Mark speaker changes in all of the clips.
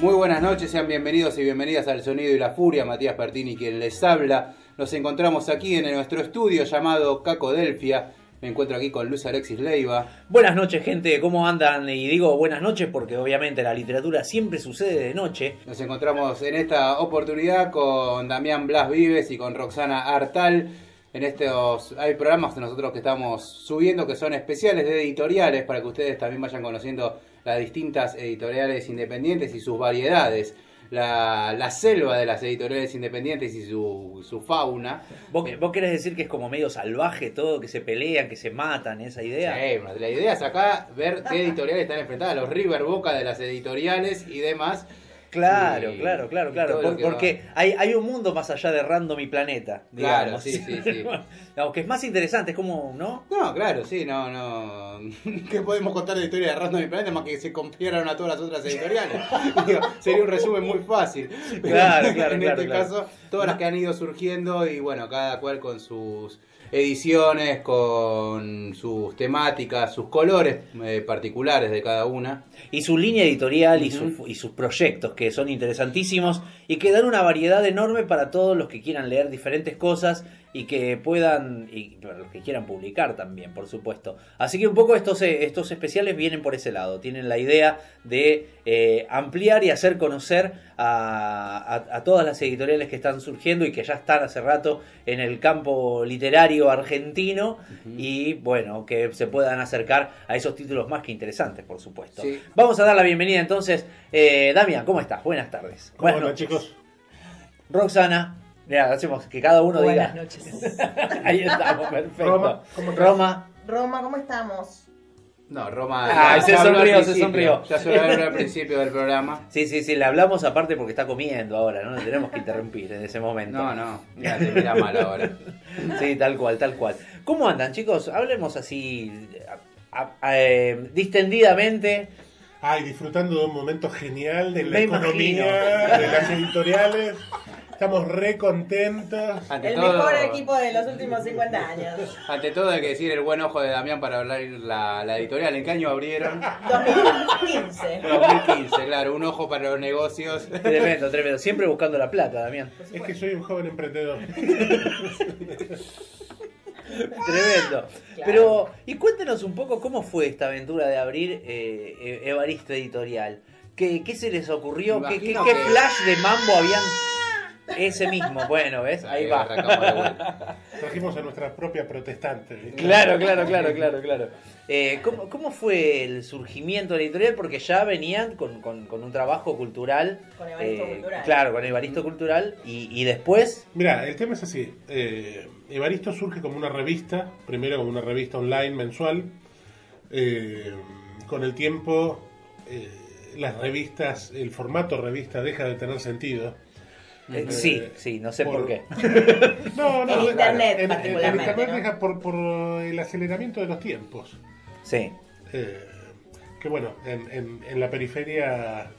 Speaker 1: Muy buenas noches, sean bienvenidos y bienvenidas al Sonido y la Furia. Matías Pertini quien les habla. Nos encontramos aquí en nuestro estudio llamado Caco Delfia. Me encuentro aquí con Luis Alexis Leiva.
Speaker 2: Buenas noches, gente. ¿Cómo andan? Y digo buenas noches porque obviamente la literatura siempre sucede de noche.
Speaker 1: Nos encontramos en esta oportunidad con Damián Blas Vives y con Roxana Artal. En estos hay programas de nosotros que estamos subiendo que son especiales de editoriales para que ustedes también vayan conociendo las distintas editoriales independientes y sus variedades. La, la selva de las editoriales independientes y su, su fauna.
Speaker 2: ¿Vos, ¿Vos querés decir que es como medio salvaje todo, que se pelean, que se matan, esa idea?
Speaker 1: Sí, la idea es acá ver qué editoriales están enfrentadas, los River Boca de las editoriales y demás.
Speaker 2: Claro,
Speaker 1: Y-
Speaker 2: claro, claro, claro. por- porque hay, hay un mundo más allá de Random y Planeta.
Speaker 1: Claro, sí, sí, sí.
Speaker 2: Digamos que es más interesante, es como, ¿no?
Speaker 1: No, claro, sí, no, no. ¿Qué podemos contar de la historia de Random y Planeta más que se copiaron a todas las otras editoriales? Digo, sería un resumen muy fácil.
Speaker 2: Claro, claro,
Speaker 1: En
Speaker 2: claro,
Speaker 1: este
Speaker 2: claro.
Speaker 1: caso, todas las que han ido surgiendo y bueno, cada cual con sus ediciones, con sus temáticas, sus colores eh, particulares de cada una.
Speaker 2: Y su línea editorial y, su- y sus proyectos, que son interesantísimos y que dan una variedad enorme para todos los que quieran leer diferentes cosas y que puedan, y para los que quieran publicar también, por supuesto. Así que un poco estos, eh, estos especiales vienen por ese lado, tienen la idea de eh, ampliar y hacer conocer a, a- a todas las editoriales que están surgiendo y que ya están hace rato en el campo literario argentino y bueno, que se puedan acercar a esos títulos más que interesantes, por supuesto.
Speaker 1: Sí.
Speaker 2: Vamos a dar la bienvenida entonces. Eh, Damián, ¿cómo estás? Buenas tardes.
Speaker 3: ¿Cómo
Speaker 2: Buenas noches.
Speaker 3: chicos?
Speaker 2: Roxana, mira, hacemos que cada uno
Speaker 4: Buenas
Speaker 2: diga.
Speaker 4: noches.
Speaker 2: Ahí estamos, perfecto.
Speaker 3: Roma, ¿cómo?
Speaker 2: Roma.
Speaker 4: Roma, ¿cómo estamos?
Speaker 1: No, Roma.
Speaker 2: Ah, se sonrió, se sonrió.
Speaker 1: Ya se habló al principio del programa.
Speaker 2: Sí, sí, sí, le hablamos aparte porque está comiendo ahora, no le tenemos que interrumpir en ese momento.
Speaker 1: No, no, ya te mira mal ahora.
Speaker 2: Sí, tal cual, tal cual. ¿Cómo andan, chicos? Hablemos así a- a- eh, distendidamente.
Speaker 3: Ay, disfrutando de un momento genial de la
Speaker 2: Me
Speaker 3: economía,
Speaker 2: imagino.
Speaker 3: de las editoriales. Estamos re contentos.
Speaker 1: Ante
Speaker 4: El
Speaker 1: todo,
Speaker 4: mejor equipo de los últimos 50 años.
Speaker 1: Ante todo hay que decir el buen ojo de Damián para hablar la, la editorial. ¿En qué año abrieron?
Speaker 4: 2015.
Speaker 1: 2015, claro, un ojo para los negocios.
Speaker 2: Tremendo, tremendo. Siempre buscando la plata, Damián.
Speaker 3: Es que soy un joven emprendedor.
Speaker 2: Tremendo. Pero, y cuéntenos un poco cómo fue esta aventura de abrir eh, Evaristo Editorial. ¿Qué, qué se les ocurrió? ¿Qué, qué- flash de mambo habían? Ese mismo, bueno, ¿ves? Ahí va.
Speaker 3: Trajimos a nuestra propia protestante.
Speaker 2: Claro, claro, claro, claro, claro. Eh, ¿cómo, cómo fue el surgimiento de la editorial? Porque ya venían con, con- con un trabajo cultural. eh,
Speaker 4: Con Evaristo Cultural.
Speaker 2: Claro, con Evaristo Cultural. Y, y después,
Speaker 3: Mira, el tema es así. Eh, Evaristo surge como una revista, primero como una revista online mensual. Eh, con el tiempo, eh, las revistas, el formato revista deja de tener sentido.
Speaker 2: Eh,
Speaker 3: Eh,
Speaker 2: sí, sí, no sé por,
Speaker 3: por-
Speaker 2: qué.
Speaker 3: No, no,
Speaker 4: En internet,
Speaker 3: en- en-
Speaker 4: particularmente,
Speaker 3: En internet por, por el aceleramiento de los tiempos.
Speaker 2: Sí.
Speaker 3: Eh, que bueno, en, en- en la periferia,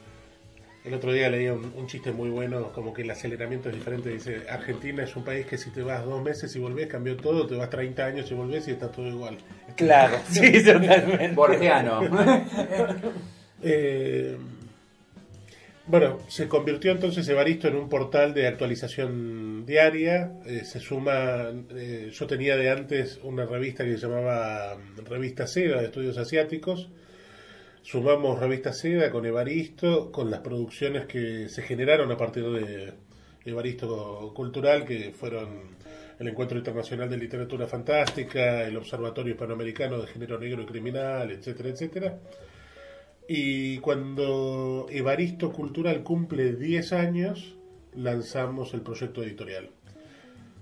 Speaker 3: el otro día leía un, un chiste muy bueno, como que el aceleramiento es diferente. Dice, Argentina es un país que si te vas dos meses y volvés, cambió todo, te vas 30 años y volvés y está todo igual.
Speaker 2: Claro, sí, totalmente.
Speaker 1: Borgiano.
Speaker 3: Eh, Bueno, se convirtió entonces Evaristo en un portal de actualización diaria. Eh, se suma, eh, yo tenía de antes una revista que se llamaba mm, Revista Seda de Estudios Asiáticos. Sumamos Revista Seda con Evaristo, con las producciones que se generaron a partir de Evaristo Cultural, que fueron el Encuentro Internacional de Literatura Fantástica, el Observatorio Hispanoamericano de Género Negro y Criminal, etcétera, etcétera. Y cuando Evaristo Cultural cumple 10 años, lanzamos el proyecto editorial.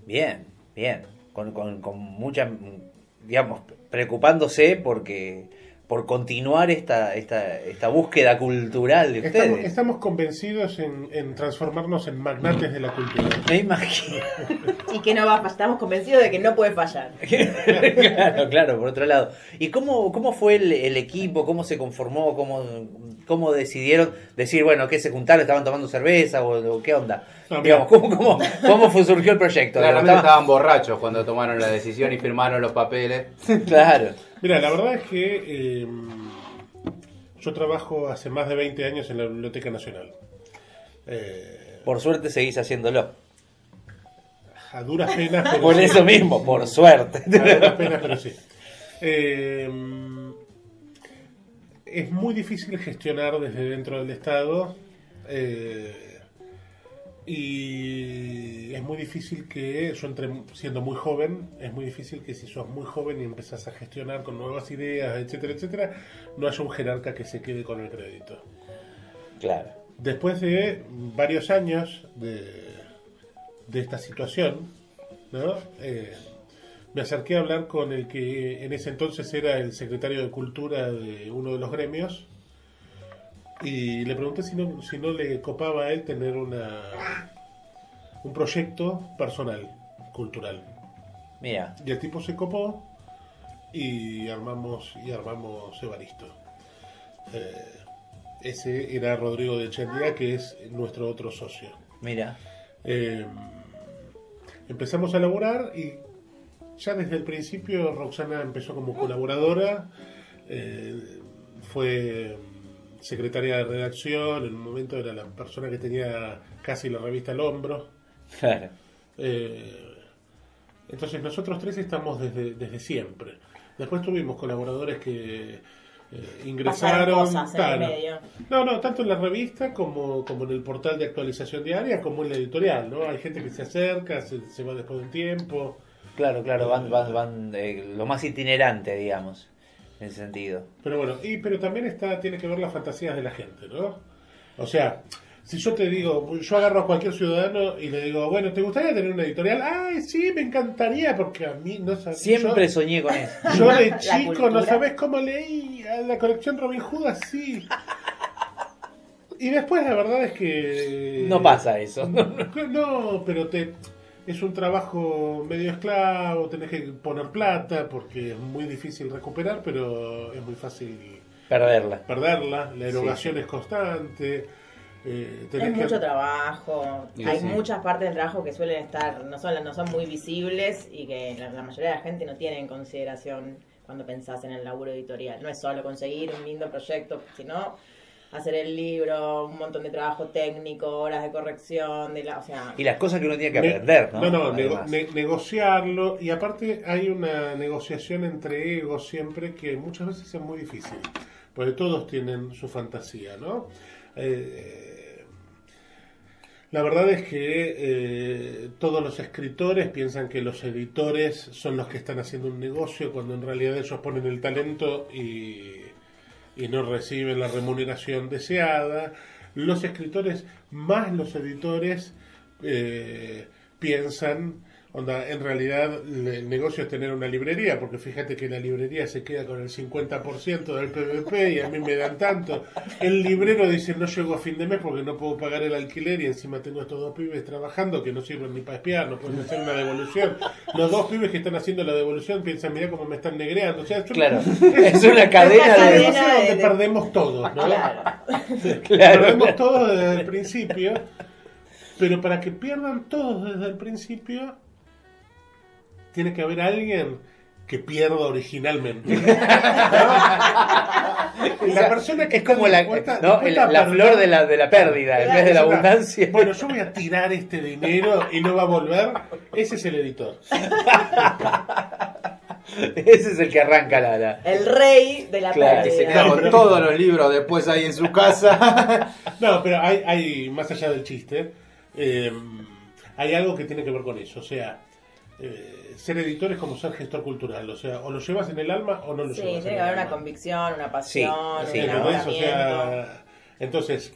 Speaker 2: Bien, bien. Con, con, con mucha, digamos, preocupándose porque por continuar esta, esta, esta búsqueda cultural de ustedes.
Speaker 3: Estamos, estamos convencidos en, en transformarnos en magnates de la cultura.
Speaker 2: Me imagino.
Speaker 4: Y que no va a fallar. Estamos convencidos de que no puede fallar.
Speaker 2: claro, claro, por otro lado. ¿Y cómo, cómo fue el, el equipo? ¿Cómo se conformó? ¿Cómo, ¿Cómo decidieron decir, bueno, que se juntaron, estaban tomando cerveza o, o qué onda?
Speaker 3: No,
Speaker 2: Digamos. ¿cómo, cómo, cómo fue, surgió el proyecto? Digamos,
Speaker 1: estaban borrachos cuando tomaron la decisión y firmaron los papeles.
Speaker 2: Claro.
Speaker 3: Mira, la verdad es que eh, yo trabajo hace más de 20 años en la Biblioteca Nacional. Eh,
Speaker 2: Por suerte seguís haciéndolo.
Speaker 3: a duras penas, pero
Speaker 2: Por
Speaker 3: sí.
Speaker 2: eso mismo, por suerte.
Speaker 3: A duras penas, pero sí. Eh, es muy difícil gestionar desde dentro del Estado eh, y es muy difícil que, yo entré siendo muy joven, es muy difícil que si sos muy joven y empezás a gestionar con nuevas ideas, etcétera, etcétera, no haya un jerarca que se quede con el crédito.
Speaker 2: Claro.
Speaker 3: Después de varios años de, de esta situación, ¿no? Eh, me acerqué a hablar con el que en ese entonces era el secretario de Cultura de uno de los gremios y le pregunté si no, si no le copaba a él tener una, un proyecto personal, cultural.
Speaker 2: Mira,
Speaker 3: Y el tipo se copó y armamos y armamos Evaristo. Eh, ese era Rodrigo de Chandía, que es nuestro otro socio.
Speaker 2: mira.
Speaker 3: Eh, empezamos a laburar y ya desde el principio Roxana empezó como colaboradora, eh, fue secretaria de redacción, en un momento era la persona que tenía casi la revista al hombro.
Speaker 2: Claro.
Speaker 3: Eh, entonces nosotros tres estamos desde, desde siempre. Después tuvimos colaboradores que eh, ingresaron.
Speaker 4: Pasaron cosas en el
Speaker 3: claro.
Speaker 4: medio.
Speaker 3: No, no, tanto en la revista como, como en el portal de actualización diaria, como en la editorial, ¿no? Hay gente que se acerca, se, se va después de un tiempo.
Speaker 2: Claro, claro, van, van, van eh, lo más itinerante, digamos, en ese sentido.
Speaker 3: Pero bueno, y pero también está tiene que ver las fantasías de la gente, ¿no? O sea, si yo te digo, yo agarro a cualquier ciudadano y le digo, bueno, ¿te gustaría tener una editorial? Ay, sí, me encantaría, porque a mí no sabía.
Speaker 2: Siempre soñé con eso.
Speaker 3: Yo de chico no sabes cómo leí a la colección Robin Hood así. Y después la verdad es que...
Speaker 2: No pasa eso.
Speaker 3: No, pero te es un trabajo medio esclavo, tenés que poner plata porque es muy difícil recuperar, pero es muy fácil
Speaker 2: Perderla.
Speaker 3: perderla. La erogación
Speaker 2: Sí, sí.
Speaker 3: es constante. eh, tenés
Speaker 4: Es
Speaker 3: que-
Speaker 4: mucho trabajo.
Speaker 1: Sí,
Speaker 4: Hay
Speaker 1: sí.
Speaker 4: muchas partes del trabajo que suelen estar, no son, no son muy visibles y que la, la mayoría de la gente no tiene en consideración cuando pensás en el laburo editorial. No es solo conseguir un lindo proyecto, sino hacer el libro, un montón de trabajo técnico, horas de corrección, de la, o sea,
Speaker 2: Y las cosas que uno tiene que aprender, ¿no?
Speaker 3: No, no, nego- ne- negociarlo. Y aparte hay una negociación entre egos siempre que muchas veces es muy difícil. Porque todos tienen su fantasía, ¿no? Eh, la verdad es que eh, todos los escritores piensan que los editores son los que están haciendo un negocio cuando en realidad ellos ponen el talento y, y no reciben la remuneración deseada. Los escritores más los editores eh, piensan, onda, en realidad el negocio es tener una librería, porque fíjate que la librería se queda con el 50% del PVP y a mí me dan tanto. El librero dice no llego a fin de mes porque no puedo pagar el alquiler y encima tengo estos dos pibes trabajando que no sirven ni para espiar, no pueden hacer una devolución. Los dos pibes que están haciendo la devolución piensan, mira cómo me están negreando. O sea, yo-
Speaker 2: Claro, es una cadena
Speaker 3: es un
Speaker 4: cadena
Speaker 2: de...
Speaker 4: de-
Speaker 3: donde
Speaker 4: de-
Speaker 3: perdemos todos, ¿no?
Speaker 4: claro.
Speaker 2: Claro.
Speaker 3: Perdemos todos desde el principio, pero para que pierdan todos desde el principio, tiene que haber alguien que pierda originalmente. ¿No? La persona que
Speaker 2: es como la,
Speaker 3: dispuesta-
Speaker 2: no,
Speaker 3: dispuesta
Speaker 2: la flor de la, de la pérdida en vez de la abundancia.
Speaker 3: Bueno, yo voy a tirar este dinero y no va a volver. Ese es el editor.
Speaker 2: Ese es el que arranca la. la-
Speaker 4: El rey de la
Speaker 2: Claro,
Speaker 1: Que
Speaker 4: pérdida.
Speaker 1: se queda con todos los libros después ahí en su casa.
Speaker 3: No, pero hay, hay más allá del chiste, eh, hay algo que tiene que ver con eso. O sea, eh, ser editor es como ser gestor cultural. O sea, o lo llevas en el alma o no lo
Speaker 4: Sí,
Speaker 3: llevas.
Speaker 4: tiene
Speaker 3: en
Speaker 4: que haber una convicción, una pasión,
Speaker 2: Sí,
Speaker 4: un
Speaker 2: sí,
Speaker 3: entonces,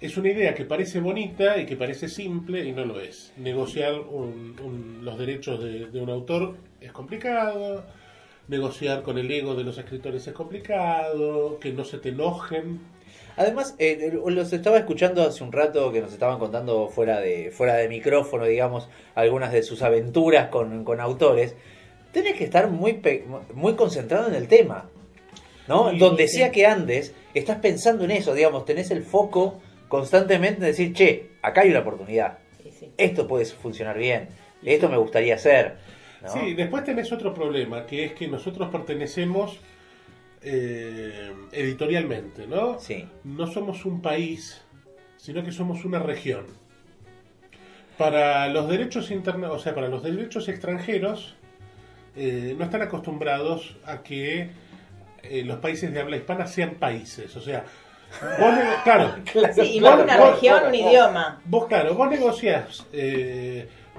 Speaker 3: es una idea que parece bonita y que parece simple y no lo es. Negociar un- un- los derechos de, de un autor es complicado. Negociar con el ego de los escritores es complicado. Que no se te enojen.
Speaker 2: Además, eh, los estaba escuchando hace un rato que nos estaban contando fuera de, fuera de micrófono, digamos, algunas de sus aventuras con, con autores. Tenés que estar muy, pe- muy concentrado en el tema. ¿No?
Speaker 3: Sí,
Speaker 2: Donde
Speaker 4: sí.
Speaker 2: sea que andes, estás pensando en eso, digamos, tenés el foco constantemente en decir, che, acá hay una oportunidad.
Speaker 4: Sí, sí.
Speaker 2: Esto puede funcionar bien. Esto me gustaría hacer. ¿no?
Speaker 3: Sí, después tenés otro problema, que es que nosotros pertenecemos eh, editorialmente, ¿no?
Speaker 2: Sí.
Speaker 3: No somos un país, sino que somos una región. Para los derechos interna o sea, para los derechos extranjeros, eh, no están acostumbrados a que eh, los países de habla hispana sean países. O sea, vos claro,
Speaker 4: Sí, y una región, un idioma.
Speaker 3: Vos, claro, vos negociás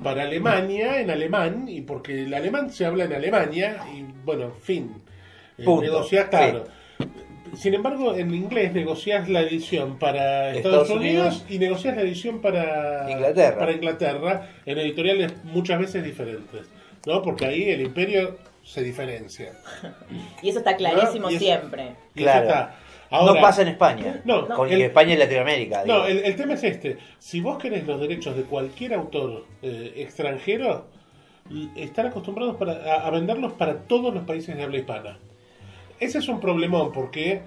Speaker 3: para Alemania en alemán, y porque el alemán se habla en Alemania, y bueno, en fin. Eh,
Speaker 2: Punto.
Speaker 3: negociás, claro. Sin embargo, en inglés negociás la edición para
Speaker 2: Estados
Speaker 3: Estados, Unidos,
Speaker 2: Unidos.
Speaker 3: y negociás la edición para
Speaker 2: Inglaterra.
Speaker 3: para Inglaterra en editoriales muchas veces diferentes. ¿No? Porque ahí el imperio se diferencia.
Speaker 4: Y eso está clarísimo
Speaker 3: ¿no? Y eso-
Speaker 4: siempre.
Speaker 3: Y
Speaker 2: Claro.
Speaker 3: eso está. Ahora,
Speaker 2: no pasa en España.
Speaker 3: No,
Speaker 2: Con
Speaker 3: el-
Speaker 2: España y Latinoamérica.
Speaker 3: No, el, el tema es este. Si vos querés los derechos de cualquier autor eh, extranjero, están acostumbrados para, a, a venderlos para todos los países de habla hispana. Ese es un problemón porque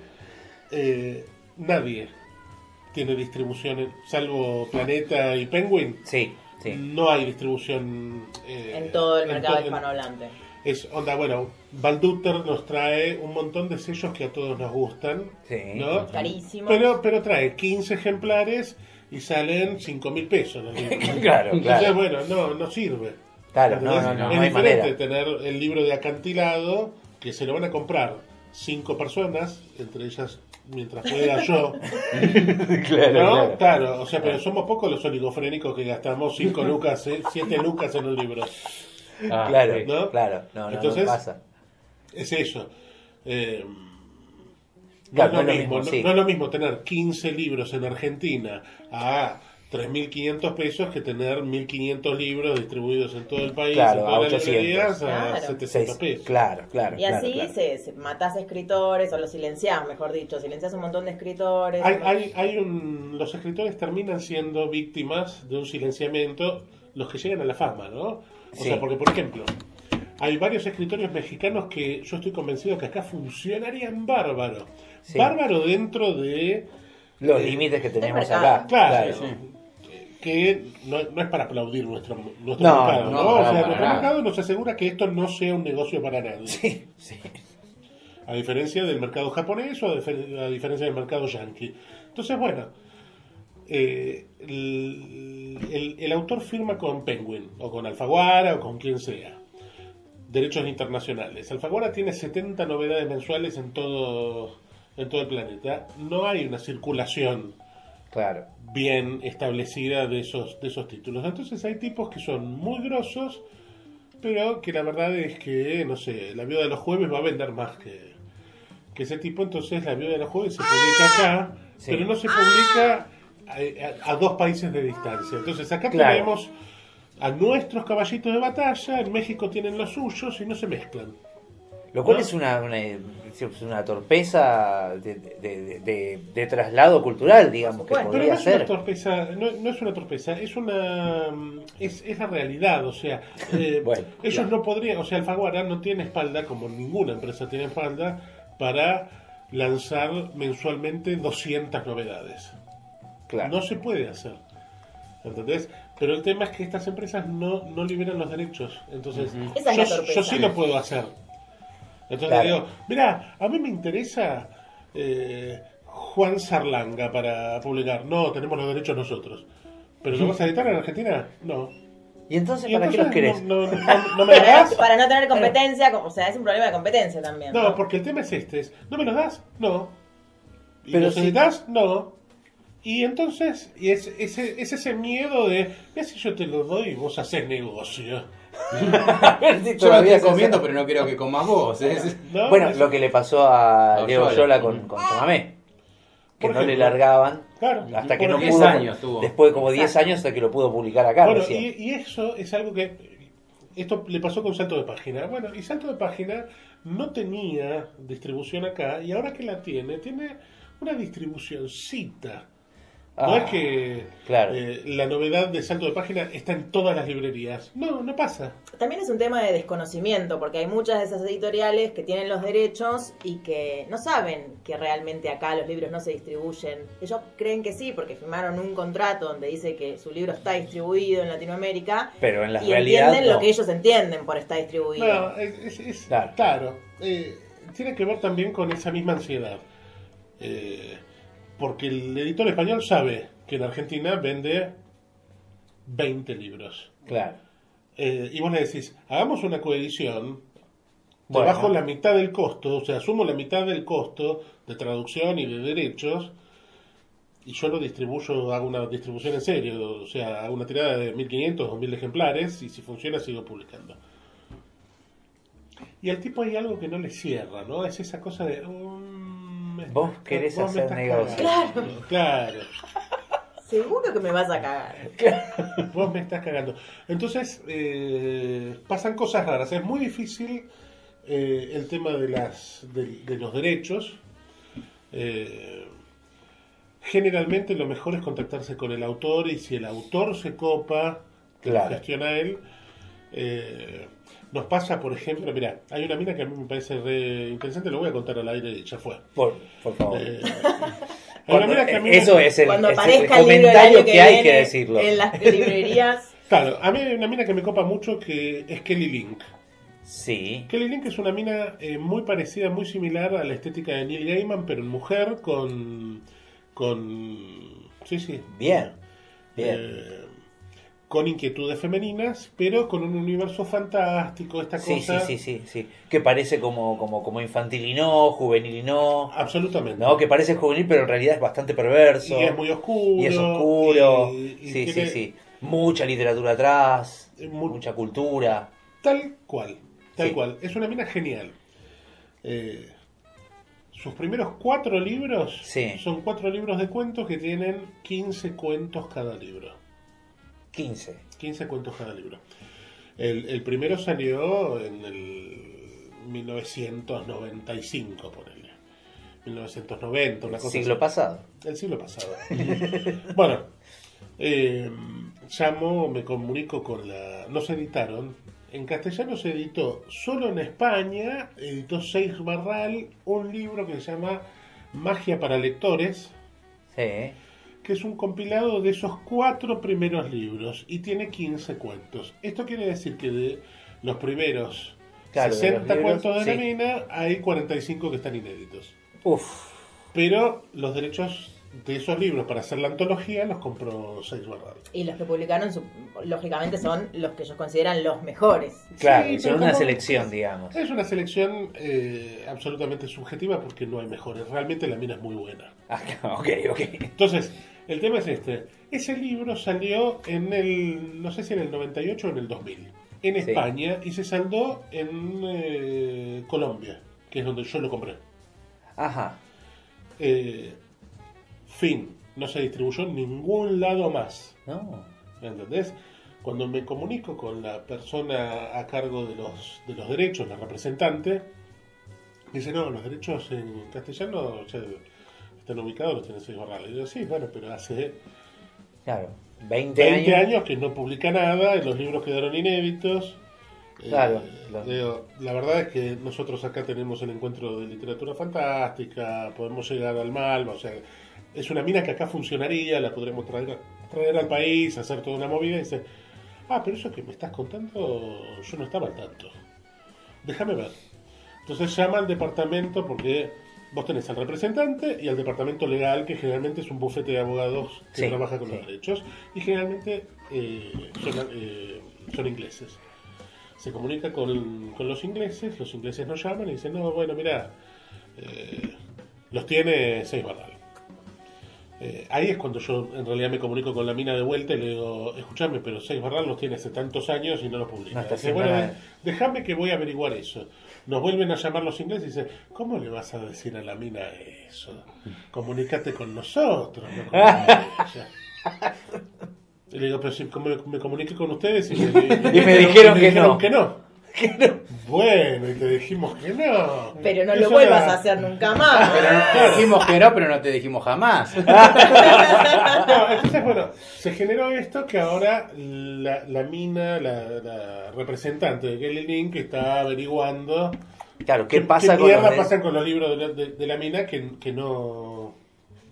Speaker 3: eh, nadie tiene distribución, en- salvo Planeta y Penguin.
Speaker 2: Sí, sí.
Speaker 3: No hay distribución eh,
Speaker 4: En todo el
Speaker 3: en
Speaker 4: mercado
Speaker 3: todo
Speaker 4: hispanohablante.
Speaker 3: Es onda, bueno, Balduter nos trae un montón de sellos que a todos nos gustan.
Speaker 2: Sí.
Speaker 3: ¿no?
Speaker 4: Carísimo.
Speaker 3: Pero, pero trae 15 ejemplares y salen 5 mil pesos. los libros.
Speaker 2: Claro,
Speaker 3: Entonces,
Speaker 2: claro.
Speaker 3: bueno, no, no sirve.
Speaker 2: Claro, no,
Speaker 3: Entonces,
Speaker 2: no, no,
Speaker 3: es
Speaker 2: no hay
Speaker 3: diferente
Speaker 2: manera.
Speaker 3: tener el libro de acantilado que se lo van a comprar cinco personas, entre ellas mientras pueda yo.
Speaker 2: Claro,
Speaker 3: ¿no?
Speaker 2: claro.
Speaker 3: Claro, o sea, pero somos pocos los oligofrénicos que gastamos 5 lucas, 7 lucas en un libro.
Speaker 1: Ah,
Speaker 2: Claro.
Speaker 3: ¿no?
Speaker 2: claro. No, no, no
Speaker 3: Entonces,
Speaker 2: pasa.
Speaker 3: Es eso. Eh, no, es lo mismo,
Speaker 2: sí.
Speaker 3: no es lo mismo tener 15 libros en Argentina a 3.500 pesos que tener 1.500 libros distribuidos en todo el país,
Speaker 2: Claro,
Speaker 3: en
Speaker 2: a
Speaker 3: todas las
Speaker 2: 800.
Speaker 3: librerías, a
Speaker 4: Claro.
Speaker 3: 700
Speaker 2: Seis-
Speaker 3: pesos.
Speaker 2: Claro, claro.
Speaker 4: Y
Speaker 2: claro,
Speaker 4: así
Speaker 2: claro.
Speaker 4: Se, se matás escritores o los silenciás, mejor dicho. Silenciás un montón de escritores.
Speaker 3: Hay, hay, hay un, los escritores terminan siendo víctimas de un silenciamiento los que llegan a la fama, ¿no? O
Speaker 2: Sí.
Speaker 3: sea, porque por ejemplo, hay varios escritores mexicanos que yo estoy convencido que acá funcionarían bárbaro.
Speaker 2: Sí.
Speaker 3: Bárbaro dentro de
Speaker 2: Los
Speaker 3: eh,
Speaker 2: límites que tenemos acá.
Speaker 3: Claro,
Speaker 2: claro.
Speaker 3: Que no, no es para aplaudir nuestro, nuestro
Speaker 2: No,
Speaker 3: mercado, ¿no?
Speaker 1: no,
Speaker 3: o sea,
Speaker 1: nada.
Speaker 3: nuestro mercado nos asegura que esto no sea un negocio para nadie.
Speaker 2: Sí, sí.
Speaker 3: A diferencia del mercado japonés o a, difer- a diferencia del mercado yankee. Entonces, bueno, eh, el, el- el autor firma con Penguin, o con Alfaguara, o con quien sea. Derechos internacionales. Alfaguara tiene 70 novedades mensuales en todo, en todo el planeta. No hay una circulación
Speaker 2: Claro.
Speaker 3: bien establecida de esos, de esos títulos. Entonces hay tipos que son muy grosos, pero que la verdad es que, no sé, la viuda de los jueves va a vender más que, que ese tipo. Entonces la viuda de los jueves se publica acá,
Speaker 2: Sí.
Speaker 3: pero no se publica a, a- a dos países de distancia. Entonces acá
Speaker 2: Claro.
Speaker 3: tenemos a nuestros caballitos de batalla, en México tienen los suyos y no se mezclan.
Speaker 2: Lo cual
Speaker 3: ¿No?
Speaker 2: es una, una, es una torpeza de, de- de- de- de traslado cultural, digamos, que.
Speaker 3: Pero
Speaker 2: podría
Speaker 3: no es una
Speaker 2: ser.
Speaker 3: torpeza, no, no es una torpeza, es una es, es la realidad, o sea, eh,
Speaker 2: Bueno,
Speaker 3: ellos
Speaker 2: claro.
Speaker 3: no podrían, o sea, Alfaguara no tiene espalda, como ninguna empresa tiene espalda, para lanzar mensualmente 200 novedades.
Speaker 2: Claro.
Speaker 3: No se puede hacer. ¿Entendés? Pero el tema es que estas empresas no, no liberan los derechos. Entonces, yo, yo sí lo puedo hacer. Entonces
Speaker 2: Claro.
Speaker 3: digo, mira, a mí me interesa eh, Juan Sarlanga para publicar. No, tenemos los derechos nosotros. ¿Pero lo vas a editar en Argentina? No.
Speaker 2: ¿Y entonces
Speaker 3: ¿Y
Speaker 2: para qué los querés?
Speaker 3: No, no, no- no me los
Speaker 4: Para,
Speaker 3: das?
Speaker 4: para no tener competencia, o sea, es un problema de competencia también.
Speaker 3: No, porque el tema es este. es, ¿No me los das? No. ¿Y
Speaker 2: Pero
Speaker 3: los
Speaker 2: si-
Speaker 3: editas? No. Y entonces, y es, ese, es ese miedo de, ¿qué si yo te lo doy y vos haces negocio?
Speaker 1: Yo lo estoy comiendo, pero no quiero que comas vos.
Speaker 3: ¿No?
Speaker 2: Bueno, lo que le pasó a
Speaker 1: A
Speaker 2: Leo. Yola con, con Tomamé. Que no le largaban
Speaker 3: Claro.
Speaker 2: hasta que no pudo.
Speaker 1: 10 años tuvo.
Speaker 2: Después de como 10
Speaker 4: Exacto.
Speaker 2: años hasta que lo pudo publicar acá
Speaker 3: Bueno, y, y eso es algo que. Esto le pasó con Salto de Página. Bueno, y Salto de Página no tenía distribución acá, y ahora que la tiene, tiene una distribucióncita. No
Speaker 2: Ah,
Speaker 3: es que
Speaker 2: claro.
Speaker 3: eh, la novedad de Salto de Página está en todas las librerías. No, no pasa.
Speaker 4: También es un tema de desconocimiento, porque hay muchas de esas editoriales que tienen los derechos y que no saben que realmente acá los libros no se distribuyen. Ellos creen que sí, porque firmaron un contrato donde dice que su libro está distribuido en Latinoamérica
Speaker 2: Pero en la
Speaker 4: y
Speaker 2: realidad.
Speaker 4: entienden
Speaker 2: no.
Speaker 4: lo que ellos entienden por está distribuido.
Speaker 3: No, es, es- es-
Speaker 2: Claro.
Speaker 3: claro. eh, tiene que ver también con esa misma ansiedad. Eh, porque el editor español sabe que en Argentina vende 20 libros.
Speaker 2: Claro.
Speaker 3: Eh, y vos le decís, hagamos una coedición,
Speaker 2: Bueno.
Speaker 3: bajo la mitad del costo, o sea, asumo la mitad del costo de traducción y de derechos, y yo lo distribuyo, hago una distribución en serio, o sea, hago una tirada de 1500 o 1000 ejemplares, y si funciona sigo publicando. Y al tipo hay algo que no le cierra, ¿no? Es esa cosa de... "Mm, me
Speaker 2: Vos
Speaker 3: estás-
Speaker 2: querés hacer negocio".
Speaker 3: cagando". Claro.
Speaker 4: Seguro que me vas a cagar.
Speaker 3: Vos me estás cagando. Entonces, eh, pasan cosas raras. Es muy difícil eh, el tema de, las, de, de los derechos. Eh, generalmente lo mejor es contactarse con el autor y si el autor se copa, que lo
Speaker 2: Claro.
Speaker 3: gestiona él. eh, nos pasa, por ejemplo, mira, hay una mina que a mí me parece re interesante, lo voy a contar al aire y ya fue.
Speaker 2: Por, por favor.
Speaker 3: Eh,
Speaker 2: Cuando-
Speaker 3: mina que a mí me-
Speaker 2: eso es el,
Speaker 4: Cuando
Speaker 2: es el
Speaker 4: aparezca el del
Speaker 2: comentario que,
Speaker 4: que,
Speaker 2: hay que decirlo.
Speaker 4: en las librerías,
Speaker 3: Claro, a mí hay una mina que me copa mucho que es Kelly Link.
Speaker 2: Sí.
Speaker 3: Kelly Link es una mina eh, muy parecida, muy similar a la estética de Neil Gaiman, pero en mujer con. con. Sí, sí.
Speaker 2: Bien. Bien.
Speaker 3: Eh, con inquietudes femeninas, pero con un universo fantástico, esta
Speaker 2: Sí,
Speaker 3: cosa.
Speaker 2: sí, sí, sí, sí. Que parece como, como, como infantil y no, juvenil y no.
Speaker 3: Absolutamente.
Speaker 2: No, que parece juvenil, pero en realidad es bastante perverso.
Speaker 3: Y es muy oscuro.
Speaker 2: Y es oscuro.
Speaker 3: y- y
Speaker 2: sí,
Speaker 3: tiene-
Speaker 2: sí, sí. Mucha literatura atrás,
Speaker 3: mu-
Speaker 2: mucha cultura.
Speaker 3: Tal cual, tal
Speaker 2: Sí.
Speaker 3: cual. Es una mina genial. Eh, sus primeros cuatro libros
Speaker 2: Sí.
Speaker 3: son cuatro libros de cuentos que tienen 15 cuentos cada libro.
Speaker 2: 15.
Speaker 3: 15 cuentos cada libro. El, el primero salió en el 1995, ponele. 1990, una cosa
Speaker 2: Siglo
Speaker 3: así.
Speaker 2: pasado.
Speaker 3: El siglo pasado. bueno, eh, llamo, me comunico con la... Nos editaron. En castellano se editó solo en España, editó Seis Barral, un libro que se llama Magia para Lectores,
Speaker 2: Sí.
Speaker 3: Que es un compilado de esos cuatro primeros libros y tiene 15 cuentos. Esto quiere decir que de los primeros
Speaker 2: Claro, de
Speaker 3: 60
Speaker 2: los libros,
Speaker 3: cuentos de
Speaker 2: sí.
Speaker 3: la mina hay 45 que están inéditos.
Speaker 2: Uf.
Speaker 3: Pero los derechos de esos libros para hacer la antología los compró Seis Barral.
Speaker 4: y los que publicaron, lógicamente, son los que ellos consideran los mejores.
Speaker 2: Claro,
Speaker 3: Sí, pero
Speaker 2: una
Speaker 3: como-
Speaker 2: selección, digamos.
Speaker 3: Es una selección eh, absolutamente subjetiva porque no hay mejores. Realmente la mina es muy buena.
Speaker 2: Ah, ok, ok.
Speaker 3: Entonces, el tema es este. Ese libro salió en el, no sé si en el 98 o en el 2000, en
Speaker 2: Sí.
Speaker 3: España y se saldó en eh, Colombia, que es donde yo lo compré.
Speaker 2: Ajá.
Speaker 3: Eh, fin, no se distribuyó en ningún lado más.
Speaker 2: No.
Speaker 3: ¿Me entendés? Cuando me comunico con la persona a cargo de los, de los derechos, la representante, dice, no, los derechos en castellano ya están ubicados, los tiene seis barrales. Y yo, sí, bueno, pero hace
Speaker 2: Claro. 20,
Speaker 3: 20
Speaker 2: años.
Speaker 3: años que no publica nada, los libros quedaron inéditos. Eh,
Speaker 2: Claro, claro.
Speaker 3: digo, la verdad es que nosotros acá tenemos el encuentro de literatura fantástica, podemos llegar al Malva, o sea, es una mina que acá funcionaría, la podremos traer, traer al país, hacer toda una movida y dice, ah, pero eso que me estás contando, yo no estaba al tanto. Déjame ver. Entonces llama al departamento porque vos tenés al representante y al departamento legal, que generalmente es un bufete de abogados que
Speaker 2: Sí,
Speaker 3: trabaja con
Speaker 2: sí.
Speaker 3: los derechos, y generalmente eh, son, eh, son ingleses. Se comunica con, con los ingleses, los ingleses nos llaman y dicen, no, bueno, mira, eh, los tiene seis barral. Eh, ahí es cuando yo en realidad me comunico con la mina de vuelta y le digo, escúchame, pero seis barral los tiene hace tantos años y no los publica.
Speaker 2: No
Speaker 3: Dice, bueno, déjame que voy a averiguar eso. Nos vuelven a llamar los ingleses y dicen, ¿cómo le vas a decir a la mina eso? Comunícate con nosotros, no con ella. Y le digo, pero si como me comuniqué con ustedes y,
Speaker 2: Y me dijeron que no.
Speaker 3: que no. Bueno, y te dijimos que no.
Speaker 4: Pero no
Speaker 3: Eso
Speaker 4: lo vuelvas
Speaker 3: era-
Speaker 4: a hacer nunca más.
Speaker 1: Pero no- te dijimos que no, pero no te dijimos jamás.
Speaker 3: No, entonces, bueno, se generó esto que ahora la, la mina, la, la representante de Kelly Link está averiguando
Speaker 2: Claro, ¿qué pasa con
Speaker 3: mierda
Speaker 2: los de-
Speaker 3: pasa con los libros de la, de- de la mina que, que no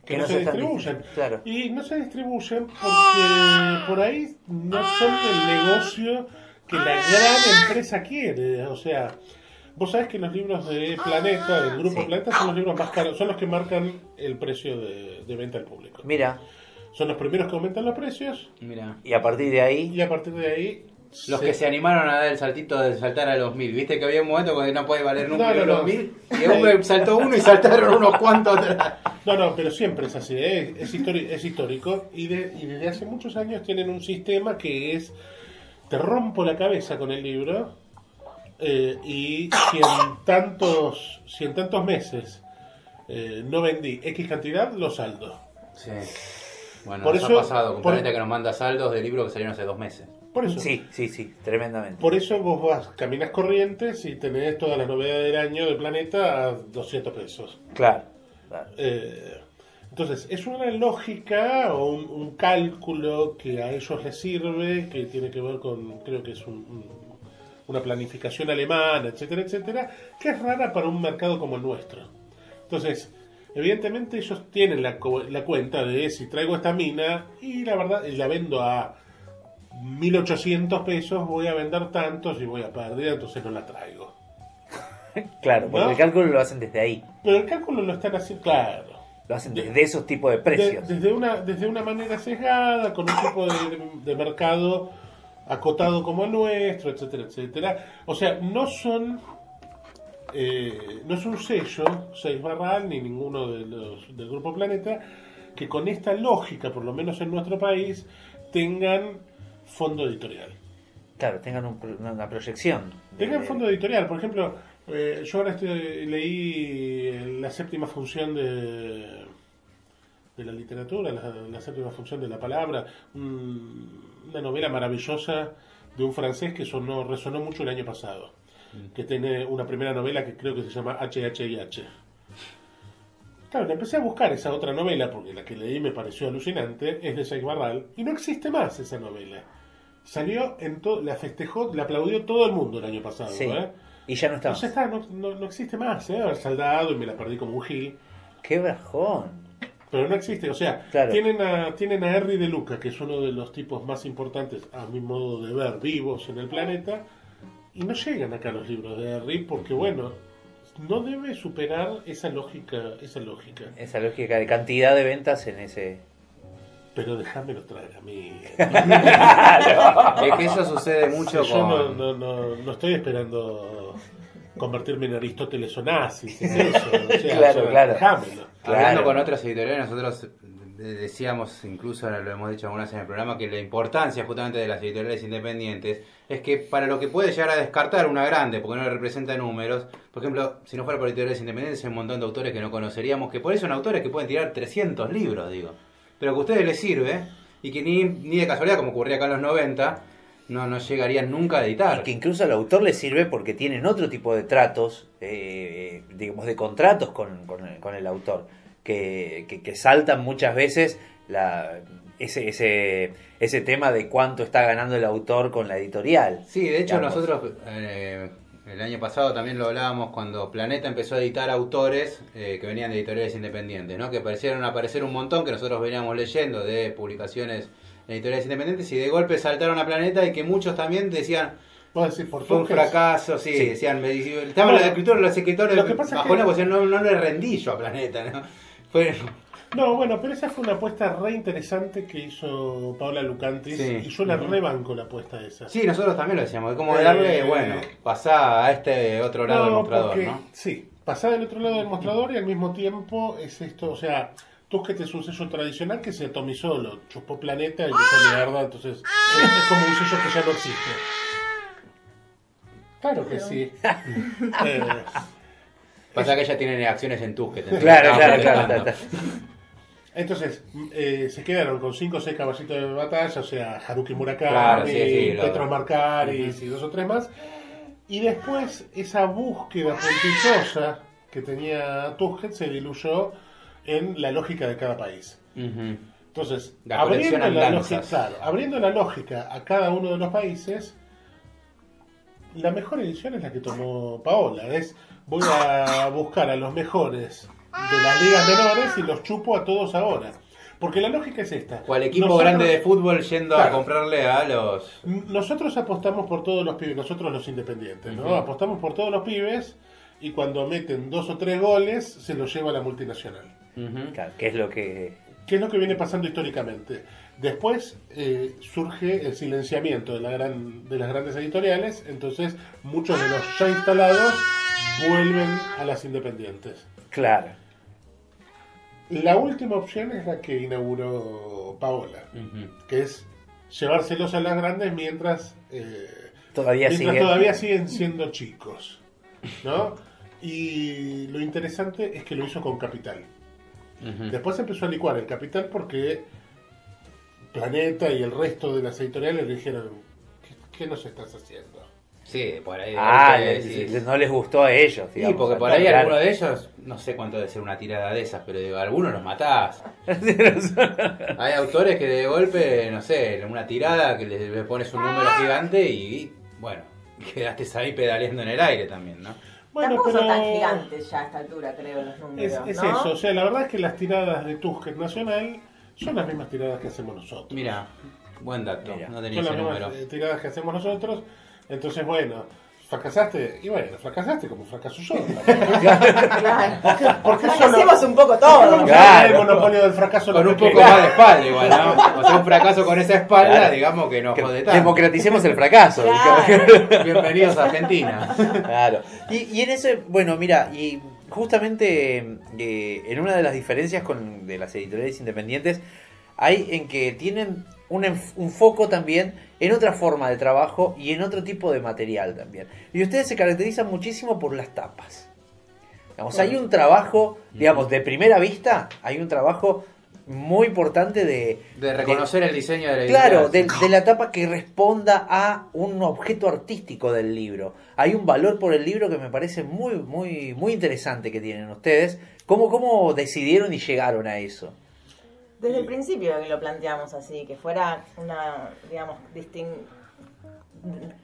Speaker 3: que,
Speaker 2: Que
Speaker 3: no,
Speaker 2: no
Speaker 3: se, distribuyen.
Speaker 2: dist- claro.
Speaker 3: Y no se distribuyen porque por ahí no son el negocio que la gran empresa quiere. O sea, vos sabés que los libros de Planeta, del grupo
Speaker 2: Sí.
Speaker 3: Planeta, son los libros más caros, son los que marcan el precio de, de venta al público.
Speaker 2: Mira,
Speaker 3: Son los primeros que aumentan los precios
Speaker 1: Mira.
Speaker 2: y a partir de ahí,
Speaker 3: y a partir de ahí...
Speaker 1: Los que se animaron a dar el saltito de saltar a los mil. Viste que había un momento cuando no puede valer nunca
Speaker 3: No, no,
Speaker 1: los
Speaker 3: no.
Speaker 1: mil. Y uno saltó uno y saltaron unos cuantos atrás.
Speaker 3: No, no, pero siempre es así, ¿eh? es, histori- es histórico y, de- y desde hace muchos años tienen un sistema que es, te rompo la cabeza con el libro eh, y si en tantos, si en tantos meses eh, no vendí X cantidad, lo saldo.
Speaker 1: Sí. Bueno,
Speaker 3: Por
Speaker 1: nos
Speaker 3: eso-
Speaker 1: ha pasado con
Speaker 3: por-
Speaker 1: Planeta que nos manda saldos de libros que salieron hace dos meses.
Speaker 3: Por eso,
Speaker 2: sí, sí, sí, tremendamente.
Speaker 3: por eso vos vas, caminas corrientes y tenés todas las novedades del año del planeta a 200 pesos.
Speaker 2: Claro, claro.
Speaker 3: Eh, entonces, es una lógica o un, un cálculo que a ellos les sirve, que tiene que ver con, creo que es un- un- una planificación alemana, etcétera, etcétera, que es rara para un mercado como el nuestro. Entonces, evidentemente ellos tienen la, la cuenta de si traigo esta mina y la verdad, la vendo a 1800 pesos, voy a vender tantos y voy a perder, entonces no la traigo.
Speaker 2: Claro, porque
Speaker 3: ¿No?
Speaker 2: el cálculo lo hacen desde ahí.
Speaker 3: Pero el cálculo lo están haciendo, claro.
Speaker 2: Lo hacen desde esos tipos de
Speaker 3: De-
Speaker 2: precios.
Speaker 3: desde, una, desde una manera sesgada, con un tipo de, de- de mercado acotado como el nuestro, etcétera, etcétera. O sea, no son eh, no es un sello, Seis Barral, ni ninguno de los del Grupo Planeta, que con esta lógica, por lo menos en nuestro país, tengan fondo editorial.
Speaker 2: Claro, tengan un una, proyección. de-
Speaker 3: Tengan fondo editorial, por ejemplo, eh, yo ahora estoy- leí la séptima función de, de la literatura, la, la séptima función de la palabra, un- una novela maravillosa de un francés que sonó, resonó mucho el año pasado, que tiene una primera novela que creo que se llama HHIH. Claro, empecé a buscar esa otra novela porque la que leí me pareció alucinante, es de Jacques Barral, y no existe más esa novela. Salió en todo, la festejó, la aplaudió todo el mundo el año pasado,
Speaker 2: Sí.
Speaker 3: ¿eh?
Speaker 2: Y ya no está
Speaker 3: No, ya está, no, no, no existe más, ¿eh? Haber saldado y me la perdí como un gil.
Speaker 2: ¡Qué bajón!
Speaker 3: Pero no existe, o sea,
Speaker 2: Claro.
Speaker 3: tienen a tienen a Henry de Luca, que es uno de los tipos más importantes, a mi modo de ver, vivos en el planeta, y no llegan acá los libros de Henry porque, bueno, no debe superar esa lógica, esa lógica.
Speaker 2: Esa lógica de cantidad de ventas en ese...
Speaker 3: Pero déjamelo traer a mí.
Speaker 1: Es que eso sucede mucho
Speaker 3: Yo no,
Speaker 1: con.
Speaker 3: no, no, no estoy esperando convertirme en Aristóteles o nazis, es eso. O sea,
Speaker 2: Claro,
Speaker 3: o sea,
Speaker 2: claro.
Speaker 1: Hablando
Speaker 2: Claro.
Speaker 1: con otras editoriales, nosotros decíamos, incluso lo hemos dicho algunas veces en el programa, que la importancia justamente de las editoriales independientes es que para lo que puede llegar a descartar una grande, porque no le representa números, por ejemplo, si no fuera por editoriales independientes, hay un montón de autores que no conoceríamos, que por eso son autores que pueden tirar 300 libros, digo, pero que a ustedes les sirve y que ni, ni de casualidad, como ocurría acá en los 90, no, no llegarían nunca a editar.
Speaker 2: Y que incluso al autor le sirve porque tienen otro tipo de tratos, eh, digamos, de contratos con, con el, con el autor, que, que, que saltan muchas veces la, ese, ese, ese tema de cuánto está ganando el autor con la editorial.
Speaker 1: Sí, de hecho
Speaker 2: digamos.
Speaker 1: nosotros eh, el año pasado también lo hablábamos cuando Planeta empezó a editar autores eh, que venían de editoriales independientes, ¿no? Que parecieron aparecer un montón que nosotros veníamos leyendo de publicaciones en editoriales independientes y de golpe saltaron a Planeta y que muchos también decían,
Speaker 3: Vos decís por
Speaker 1: Fue un fracaso, sí,
Speaker 2: Sí.
Speaker 1: decían, me dice- estaban
Speaker 3: Bueno,
Speaker 1: los escritores, los escritores
Speaker 3: lo que pasa es que-
Speaker 1: decían, no, no le rendí yo a Planeta, ¿no? Fue,
Speaker 3: No, bueno, pero esa fue una apuesta re interesante que hizo Paola Lucantis
Speaker 1: Sí.
Speaker 3: y yo la rebanco la apuesta esa.
Speaker 1: sí, nosotros también lo decíamos, es como
Speaker 3: Eh,
Speaker 1: darle, bueno, pasá a este otro lado del mostrador,
Speaker 3: porque-
Speaker 1: ¿no?
Speaker 3: Sí, pasar del otro lado del mostrador y al mismo tiempo es esto, o sea, Tusquets es un sello tradicional que se atomizó, lo chupó Planeta y hizo mierda, entonces es, es como un sello que ya no existe. Claro que sí. Eh,
Speaker 1: Pasa que ella tiene acciones en entonces
Speaker 2: Claro, claro, claro.
Speaker 3: entonces, eh, se quedaron con 5 o 6 caballitos de batalla, o sea, Haruki Murakami,
Speaker 1: Claro, sí, sí, lo-
Speaker 3: Petros Markaris y dos o tres más. Y después esa búsqueda puntillosa que tenía Tusquets se diluyó en la lógica de cada país. Entonces,
Speaker 1: La
Speaker 3: abriendo la, lógica, claro, abriendo la lógica a cada uno de los países, la mejor edición es la que tomó Paola. Es voy a buscar a los mejores de las ligas menores y los chupo a todos ahora. Porque la lógica es esta.
Speaker 1: O al equipo
Speaker 3: Nosotros-
Speaker 1: grande de fútbol yendo a comprarle a los...
Speaker 3: Nosotros apostamos por todos los pibes, nosotros los independientes, ¿no? Apostamos por todos los pibes y cuando meten dos o tres goles se los lleva la multinacional.
Speaker 2: Que es lo que.
Speaker 3: ¿Qué es lo que viene pasando históricamente? Después eh, surge el silenciamiento de, la gran, de las grandes editoriales, entonces muchos de los ya instalados vuelven a las independientes.
Speaker 2: Claro.
Speaker 3: La última opción es la que inauguró Paola, que es llevárselos a las grandes mientras, eh,
Speaker 2: Todavía
Speaker 3: mientras
Speaker 2: sigue.
Speaker 3: todavía siguen siendo chicos. ¿no? Y lo interesante es que lo hizo con Capital.
Speaker 1: Ujú.
Speaker 3: Después empezó a licuar el capital porque Planeta y el resto de las editoriales le dijeron, ¿qué, qué nos estás haciendo?
Speaker 1: Sí, por ahí.
Speaker 2: Ah, no les gustó a ellos.
Speaker 1: Sí,
Speaker 2: digamos.
Speaker 1: porque por ahí
Speaker 2: Claro.
Speaker 1: alguno de ellos, no sé cuánto debe ser una tirada de esas, pero digo, algunos los matás. Hay autores que de golpe, no sé, en una tirada que le, le pones un número gigante y, bueno, quedaste ahí pedaleando en el aire también, ¿no?
Speaker 4: Tampoco son tan gigantes ya a esta altura, creo, los números.
Speaker 3: Es, es
Speaker 4: ¿no?
Speaker 3: eso, o sea, la verdad es que las tiradas de Tusquets Nacional son las mismas tiradas que hacemos nosotros.
Speaker 1: Mira, buen dato,
Speaker 2: Mira.
Speaker 1: no tenía
Speaker 3: Son las
Speaker 1: ese
Speaker 3: mismas
Speaker 1: número.
Speaker 3: eh, tiradas que hacemos nosotros. Entonces, bueno, fracasaste, y bueno, fracasaste como fracaso yo.
Speaker 4: Claro.
Speaker 3: ¿Por qué
Speaker 4: Lo
Speaker 3: solo-
Speaker 4: hacemos un poco
Speaker 3: ¿Por qué
Speaker 4: todo.
Speaker 3: no
Speaker 2: Claro.
Speaker 3: el monopolio del fracaso
Speaker 1: Con un poco más de espalda igual, ¿no? O sea, un fracaso con esa espalda,
Speaker 2: Claro.
Speaker 1: digamos que no
Speaker 2: Que
Speaker 1: jode tanto.
Speaker 2: democraticemos el fracaso.
Speaker 4: Claro.
Speaker 1: Bienvenidos a Argentina.
Speaker 2: Claro. Y, y en ese, bueno, mira, y justamente eh, en una de las diferencias con de las editoriales independientes hay en que tienen un, un foco también en otra forma de trabajo y en otro tipo de material también. Y ustedes se caracterizan muchísimo por las tapas. Digamos, hay un trabajo, digamos, de primera vista, hay un trabajo muy importante de,
Speaker 1: De reconocer el diseño de la
Speaker 2: Claro, de, de la tapa que responda a un objeto artístico del libro. Hay un valor por el libro que me parece muy, muy, muy interesante que tienen ustedes. ¿Cómo, cómo decidieron y llegaron a eso?
Speaker 4: Desde el principio que lo planteamos así, que fuera una, digamos, distin...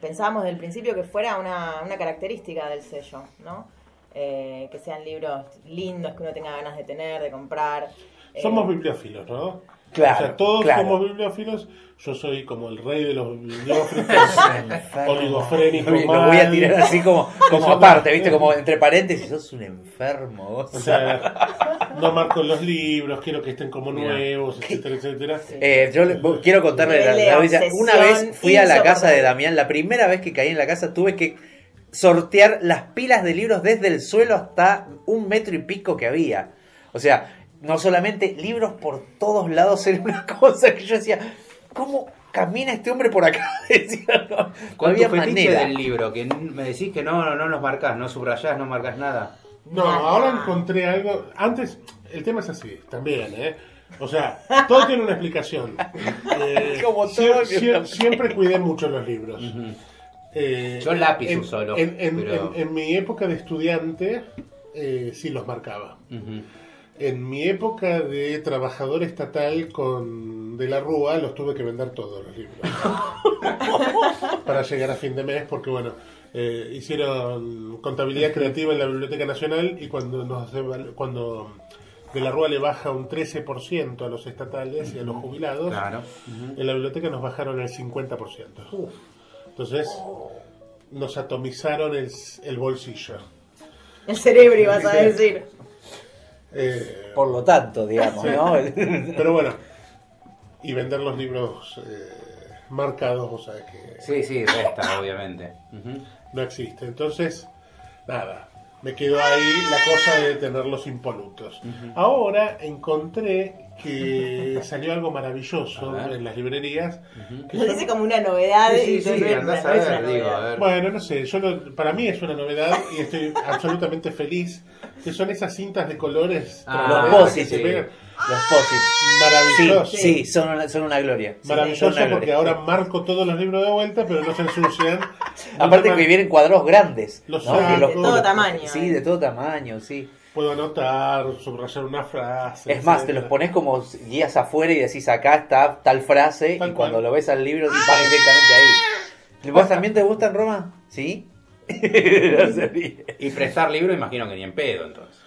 Speaker 4: pensábamos desde el principio que fuera una, una característica del sello, ¿no? Eh, que sean libros lindos, que uno tenga ganas de tener, de comprar. Eh,
Speaker 3: Somos bibliófilos, ¿no?
Speaker 2: Claro,
Speaker 3: O sea, todos
Speaker 2: claro.
Speaker 3: somos bibliófilos. Yo soy como el rey de los bibliófilos, oligofrénico.
Speaker 2: Lo voy a tirar así como, como aparte. ¿viste? Como entre paréntesis, sos un enfermo. vos.
Speaker 3: O sea, no marco los libros, quiero que estén como
Speaker 1: Mira.
Speaker 3: nuevos, etcétera, etcétera.
Speaker 2: Eh, yo le- quiero contarle la, la una vez fui a la casa de. Damián, la primera vez que caí en la casa tuve que sortear las pilas de libros desde el suelo hasta un metro y pico que había. O sea, no solamente libros por todos lados era una cosa que yo decía, ¿cómo camina este hombre por acá? Decía, no, no
Speaker 1: Con
Speaker 2: había
Speaker 1: tu
Speaker 2: manera.
Speaker 1: del libro, que me decís que no, no, no los marcás, no subrayás, no marcas nada.
Speaker 3: No, ahora encontré algo. Antes, el tema es así, también, ¿eh? O sea, todo tiene una explicación. Eh,
Speaker 2: Como todo
Speaker 3: sie- sie- siempre cuidé mucho los libros. Eh,
Speaker 1: Yo lápiz
Speaker 3: en,
Speaker 1: uso, lo-
Speaker 3: En, en-
Speaker 1: pero-
Speaker 3: en- en mi época de estudiante, eh, sí los marcaba.
Speaker 1: Ujú.
Speaker 3: En mi época de trabajador estatal con De la Rúa, los tuve que vender todos los libros. para llegar a fin de mes, porque bueno, eh, hicieron contabilidad creativa en la Biblioteca Nacional y cuando nos cuando De la Rúa le baja un 13% a los estatales y a los jubilados,
Speaker 1: Claro.
Speaker 3: en la biblioteca nos bajaron el 50%. Entonces, nos atomizaron el, el bolsillo.
Speaker 4: El cerebro, ibas a decir.
Speaker 3: Eh,
Speaker 2: Por lo tanto, digamos,
Speaker 3: Sí.
Speaker 2: ¿no?
Speaker 3: pero bueno, y vender los libros eh, marcados, o sea que
Speaker 1: Sí, sí, resta, obviamente.
Speaker 3: No existe. Entonces, nada, me quedó ahí la cosa de tenerlos impolutos. Ahora encontré que salió algo maravilloso en las librerías. que
Speaker 4: Lo
Speaker 3: son-
Speaker 4: dice como una novedad.
Speaker 1: Sí, sí, sí,
Speaker 4: no es una-
Speaker 1: andás a ver, digo, a ver.
Speaker 3: Bueno, no sé, yo lo- para mí es una novedad y estoy absolutamente feliz, que son esas cintas de colores
Speaker 1: Ah,
Speaker 2: Los posis,
Speaker 1: sí.
Speaker 3: pegan.
Speaker 2: Los posits. Sí,
Speaker 3: Maravilloso.
Speaker 2: sí, son una, son una gloria.
Speaker 3: Maravilloso
Speaker 2: una
Speaker 3: porque
Speaker 2: gloria.
Speaker 3: ahora marco todos los libros de vuelta, pero no se ensucian.
Speaker 2: Aparte
Speaker 3: No
Speaker 2: que vienen cuadrados grandes.
Speaker 3: Los
Speaker 2: ¿no?
Speaker 3: sacos. De todo
Speaker 4: tamaño,
Speaker 2: Sí,
Speaker 4: eh.
Speaker 2: de todo tamaño, sí.
Speaker 3: Puedo anotar, subrayar una frase.
Speaker 2: Es más, te los pones como guías afuera y decís acá está tal frase
Speaker 3: Tal
Speaker 2: y cuando lo ves al libro vas directamente ahí. ¿Vos también te gustan Roma? ¿Sí? No.
Speaker 1: Y prestar libro, imagino que ni en pedo, entonces.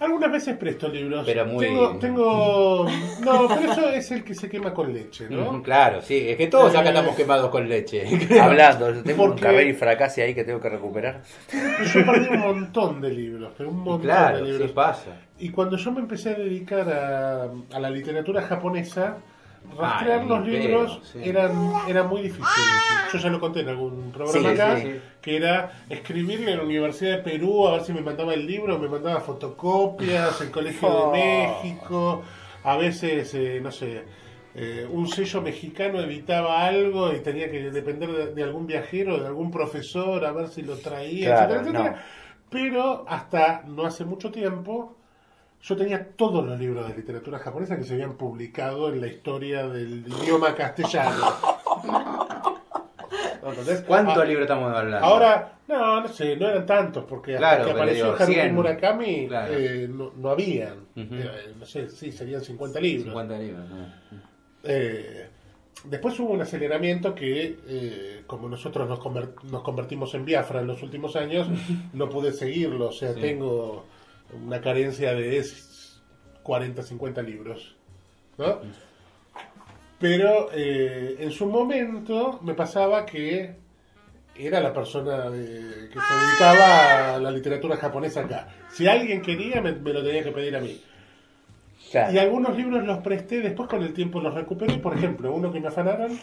Speaker 3: Algunas veces presto libros.
Speaker 1: Pero muy-
Speaker 3: Tengo, tengo... No, pero eso es el que se quema con leche, ¿no?
Speaker 1: Ujú, Claro, sí, es que todos acá
Speaker 3: Eh,
Speaker 1: estamos quemados con leche.
Speaker 2: Hablando, tengo un
Speaker 3: Porque-
Speaker 2: caber y fracase ahí que tengo que recuperar.
Speaker 3: Yo perdí un montón de libros, pero un montón
Speaker 1: claro,
Speaker 3: de
Speaker 1: sí
Speaker 3: libros.
Speaker 1: pasa.
Speaker 3: Y cuando yo me empecé a dedicar a, a la literatura japonesa, rastrear
Speaker 1: Ah,
Speaker 3: los libros
Speaker 1: sí.
Speaker 3: eran, era muy difícil. Yo ya lo conté en algún programa
Speaker 2: Sí,
Speaker 3: acá,
Speaker 2: sí, sí.
Speaker 3: que era escribirle a la Universidad de Perú a ver si me mandaba el libro, me mandaba fotocopias, el Colegio
Speaker 2: Oh.
Speaker 3: de México, a veces, eh, no sé, eh, un sello mexicano editaba algo y tenía que depender de, de algún viajero, de algún profesor, a ver si lo traía,
Speaker 2: Claro,
Speaker 3: etcétera, etcétera. Pero hasta no hace mucho tiempo yo tenía todos los libros de literatura japonesa que se habían publicado en la historia del idioma castellano. ¿Entendés?
Speaker 1: ¿Cuántos
Speaker 3: Ah,
Speaker 1: libros estamos hablando?
Speaker 3: Ahora, no, no sé, no eran tantos, porque hasta
Speaker 1: Claro,
Speaker 3: que
Speaker 1: pero
Speaker 3: apareció
Speaker 1: digo,
Speaker 3: Haruki
Speaker 1: 100.
Speaker 3: Murakami
Speaker 1: Claro.
Speaker 3: eh, no, no habían.
Speaker 1: Ujú.
Speaker 3: Eh, no sé, sí, serían 50 libros.
Speaker 1: 50 libros. ¿no?
Speaker 3: Eh, después hubo un aceleramiento que, eh, como nosotros nos, conver- nos convertimos en Biafra en los últimos años, no pude seguirlo. O sea,
Speaker 1: Sí.
Speaker 3: tengo una carencia de 40, 50 libros. ¿no? Pero eh, en su momento me pasaba que era la persona de- que se dedicaba a la literatura japonesa acá. Si alguien quería, me, me lo tenía que pedir a mí.
Speaker 2: Claro.
Speaker 3: Y algunos libros los presté, después con el tiempo los recuperé. Por ejemplo, uno que me afanaron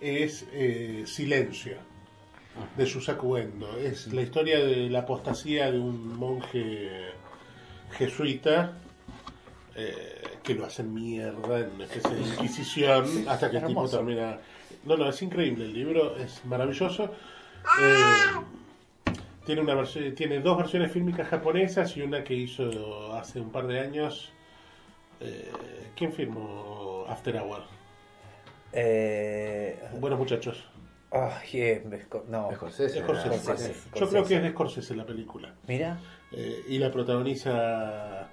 Speaker 3: es eh, Silencio, de Yusaku Endo. Es la historia de la apostasía de un monje jesuita eh, que lo hacen mierda en una especie de inquisición hasta que el tipo termina... No, no, es increíble, el libro es maravilloso. Eh, tiene, una versión, tiene dos versiones fílmicas japonesas y una que hizo hace un par de años. Eh, ¿Quién firmó After Hour?
Speaker 2: Eh,
Speaker 3: Buenos muchachos.
Speaker 2: Ay, eh, Sco- no.
Speaker 1: Scorsese,
Speaker 3: Scorsese.
Speaker 2: Scorsese.
Speaker 3: Yo
Speaker 2: Scorsese.
Speaker 3: creo que es de Scorsese la película.
Speaker 2: Mira.
Speaker 3: Eh, y la protagoniza eh,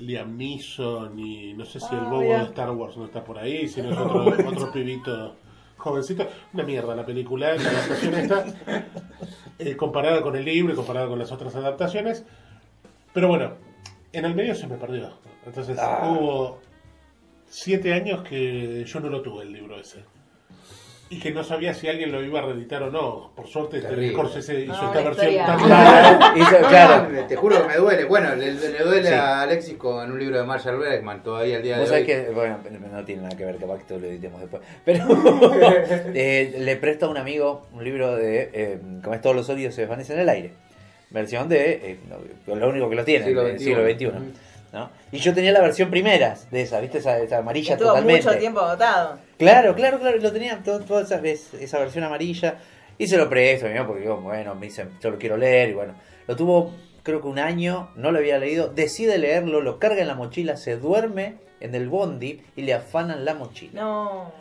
Speaker 3: Liam Neeson y no sé si el
Speaker 2: Ah,
Speaker 3: bobo
Speaker 2: mira.
Speaker 3: de Star Wars no está por ahí, si no es otro, otro pibito jovencito. Una mierda la película, la adaptación esta, eh, comparada con el libro y comparada con las otras adaptaciones. Pero bueno, en el medio se me perdió. Entonces
Speaker 2: Ah.
Speaker 3: hubo siete años que yo no lo tuve el libro ese. Y que no sabía si alguien lo iba a reeditar o no. Por suerte, este. Scorsese hizo
Speaker 4: No,
Speaker 3: esta versión tan
Speaker 2: Claro, hizo-
Speaker 1: No,
Speaker 2: claro.
Speaker 1: no, te juro que me duele. Bueno, le, le duele
Speaker 2: Sí.
Speaker 1: a Alexis con un libro de Marshall Bergman todavía al día de hoy.
Speaker 2: que, bueno, no tiene nada que ver, capaz que todo lo editemos después. Pero eh, le presto a un amigo un libro de eh, Como es todos los odios se desvanecen en el aire. Versión de, eh, lo único que lo tiene,
Speaker 1: Siglo XXI.
Speaker 2: siglo XXI. ¿No? Y yo tenía la versión primera de esa, ¿viste? Esa, esa amarilla
Speaker 4: Estuvo
Speaker 2: totalmente.
Speaker 4: mucho tiempo agotado.
Speaker 2: Claro, claro, claro, lo tenía todo- toda esa, vez- esa versión amarilla y se lo presto, ¿no? porque yo, bueno, me dicen, yo lo quiero leer y bueno, lo tuvo creo que un año, no lo había leído, decide leerlo, lo carga en la mochila, se duerme en el bondi y le afanan la mochila.
Speaker 4: No.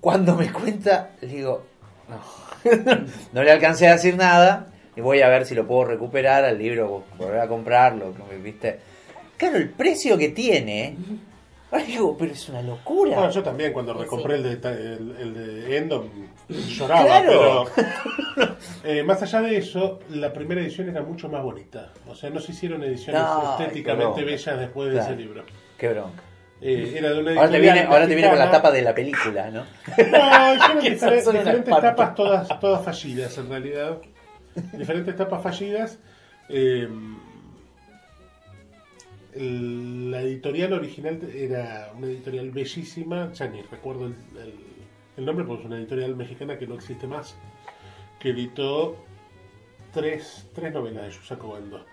Speaker 2: Cuando me cuenta, le digo, no, no le alcancé a decir nada y voy a ver si lo puedo recuperar al libro, volver a comprarlo, ¿viste? Claro, el precio que tiene, ahora digo, pero es una locura.
Speaker 3: Bueno, yo también cuando recompré
Speaker 4: sí.
Speaker 3: el, de, el, el de Endo lloraba,
Speaker 2: Claro.
Speaker 3: pero eh, más allá de eso, la primera edición era mucho más bonita. O sea, no se hicieron ediciones
Speaker 2: No,
Speaker 3: estéticamente bellas después de
Speaker 2: Claro.
Speaker 3: ese libro.
Speaker 2: Qué bronca.
Speaker 3: Eh, era de una
Speaker 2: Ahora te viene, ahora te viene con la tapa de la película, ¿no?
Speaker 3: No, hicieron
Speaker 2: Que son
Speaker 3: diferentes tapas todas, todas fallidas en realidad. Diferentes tapas fallidas. Eh, el- la editorial original era una editorial bellísima, ya ni recuerdo el, el- el nombre, porque es una editorial mexicana que no existe más, que editó tres, tres novelas de Yusaku Endo.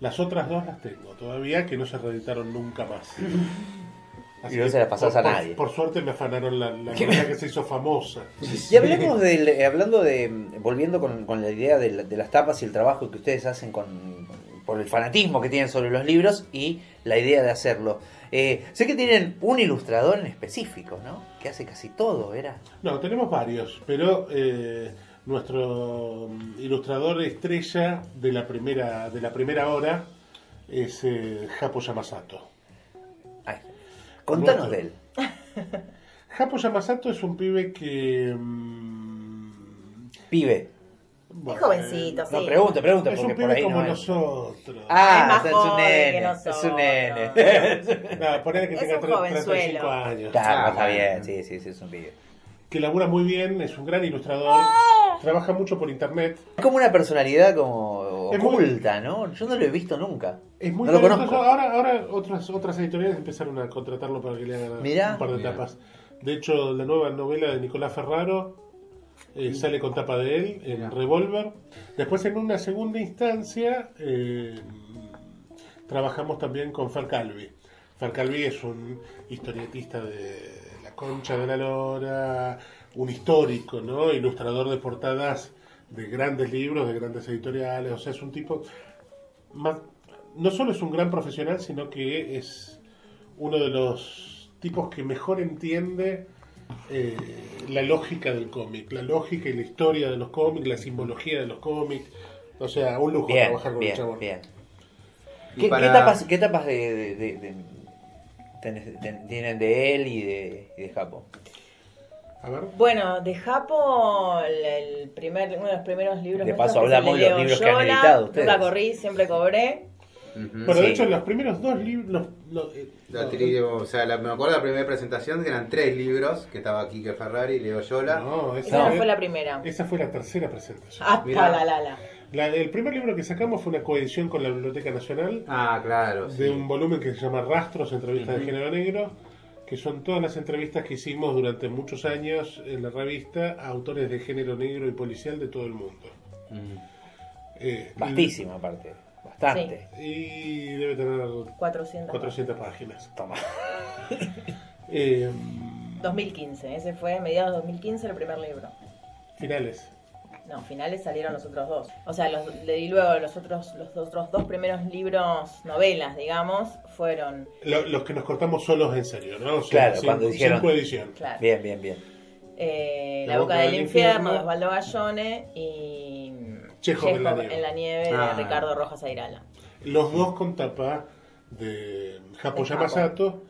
Speaker 3: Las otras dos las tengo todavía, que no se reeditaron nunca más.
Speaker 2: Y no se las pasás
Speaker 3: por-
Speaker 2: a nadie.
Speaker 3: Por suerte me afanaron la, la novela que se hizo famosa.
Speaker 2: Y hablemos del, eh, hablando de, volviendo con, con la idea de, la- de las tapas y el trabajo que ustedes hacen con, por el fanatismo que tienen sobre los libros y la idea de hacerlo. Eh, sé que tienen un ilustrador en específico, ¿no? Que hace casi todo, ¿era?
Speaker 3: No, tenemos varios, pero eh, nuestro mm, ilustrador estrella de la primera de la primera hora es eh, Japo Yamasato.
Speaker 2: Ay, contanos de él.
Speaker 3: Japo Yamasato es un pibe que mm,
Speaker 2: Pibe.
Speaker 3: Bueno,
Speaker 4: jovencito, sí.
Speaker 2: No, pregunta, pregunta,
Speaker 3: Es un
Speaker 2: porque por ahí
Speaker 3: como
Speaker 2: no es.
Speaker 3: nosotros.
Speaker 2: Ah,
Speaker 4: Es más
Speaker 2: es un
Speaker 4: joven que
Speaker 2: nene. Es un nene.
Speaker 3: Nada, poner que
Speaker 4: Es
Speaker 3: tenga
Speaker 4: un
Speaker 3: tre-
Speaker 4: jovenzuelo.
Speaker 3: 35 años.
Speaker 2: Claro,
Speaker 1: Ah,
Speaker 2: está
Speaker 1: bueno.
Speaker 2: bien, sí, sí, sí, es un pibe.
Speaker 3: Que labura muy bien, es un gran ilustrador. Trabaja mucho por internet.
Speaker 2: Es como una personalidad como
Speaker 3: Es muy-
Speaker 2: oculta, ¿no? Yo no lo he visto nunca.
Speaker 3: Es muy
Speaker 2: no lo conozco.
Speaker 3: Ahora, ahora otras, otras editoriales empezaron a contratarlo para que le hagan un par de
Speaker 1: Mirá.
Speaker 3: tapas. De hecho, la nueva novela de Nicolás Ferraro eh, sale con tapa de él en
Speaker 1: Mirá.
Speaker 3: Revolver. Después, en una segunda instancia, eh, trabajamos también con Fer Calvi. Fer Calvi es un historietista de La Concha de la Lora, un histórico, ¿no? Ilustrador de portadas de grandes libros, de grandes editoriales. O sea, es un tipo más- no solo es un gran profesional, sino que es uno de los tipos que mejor entiende eh, la lógica del cómic, la lógica y la historia de los cómics, la simbología de los cómics. O sea, un lujo
Speaker 2: Bien,
Speaker 3: trabajar con el
Speaker 2: bien,
Speaker 3: chabón.
Speaker 2: bien.
Speaker 1: Y
Speaker 2: ¿Qué,
Speaker 1: para-
Speaker 2: qué tapas, qué tapas de, de- de- de- tenés- ten- tienen de él y de, y de Japo?
Speaker 3: A ver.
Speaker 4: Bueno, de Japo, el, el primer, uno de los primeros libros.
Speaker 2: De paso
Speaker 4: el
Speaker 2: hablamos de los libros que han editado ustedes.
Speaker 4: Nunca corrí, siempre cobré.
Speaker 3: Bueno,
Speaker 2: Sí.
Speaker 3: de hecho, los primeros dos libros. los- los- eh,
Speaker 1: La
Speaker 3: no,
Speaker 1: tri- o sea, la- me acuerdo de la primera presentación que eran tres libros, que estaba Kike Ferrari, Leo Yola.
Speaker 3: no, esa,
Speaker 4: Esa no
Speaker 3: fue,
Speaker 4: fue la primera.
Speaker 3: esa fue la tercera presentación.
Speaker 4: Hasta
Speaker 1: Mirá.
Speaker 4: la la la.
Speaker 3: La- el primer libro que sacamos fue una coedición con la Biblioteca Nacional
Speaker 1: Ah, claro. sí.
Speaker 3: de un volumen que se llama Rastros, entrevistas de género negro, que son todas las entrevistas que hicimos durante muchos años en la revista a autores de género negro y policial de todo el mundo.
Speaker 1: Mm.
Speaker 3: Eh,
Speaker 2: Bastísimo, aparte. Bastante.
Speaker 3: Y debe tener
Speaker 4: 400.
Speaker 3: 400 páginas.
Speaker 2: Toma.
Speaker 3: Eh,
Speaker 4: 2015, ese fue mediados de 2015 el primer libro.
Speaker 3: finales.
Speaker 4: No, finales salieron los otros dos. O sea, los, y luego los otros, los otros dos primeros libros, novelas, digamos, fueron,
Speaker 3: Lo- los que nos cortamos solos en serio, ¿no? O sea,
Speaker 2: Claro,
Speaker 3: sin,
Speaker 2: cuando dijeron-
Speaker 4: claro,
Speaker 3: coedición.
Speaker 2: Bien, bien, bien.
Speaker 4: eh, La boca del infierno de Osvaldo Gallone y
Speaker 3: Chekhov en la nieve.
Speaker 4: en la nieve
Speaker 1: Ah.
Speaker 4: de Ricardo Rojas Airala.
Speaker 3: Los dos con tapa de Japo. Yamasato.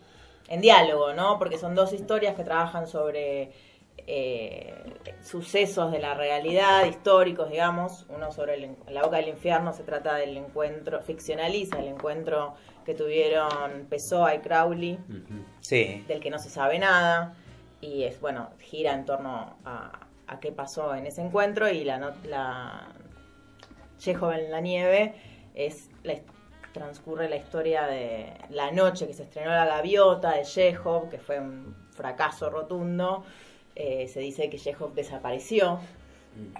Speaker 4: En diálogo, ¿no? Porque son dos historias que trabajan sobre eh, sucesos de la realidad, históricos, digamos. Uno sobre el, La boca del infierno se trata del encuentro, ficcionaliza el encuentro que tuvieron Pessoa y Crowley.
Speaker 2: Sí.
Speaker 4: del que no se sabe nada. Y es, bueno, gira en torno a, a qué pasó en ese encuentro. Y la, no- la Chekhov en la nieve es la, transcurre la historia de la noche que se estrenó La Gaviota de Chekhov, que fue un fracaso rotundo. Eh, se dice que Chekhov desapareció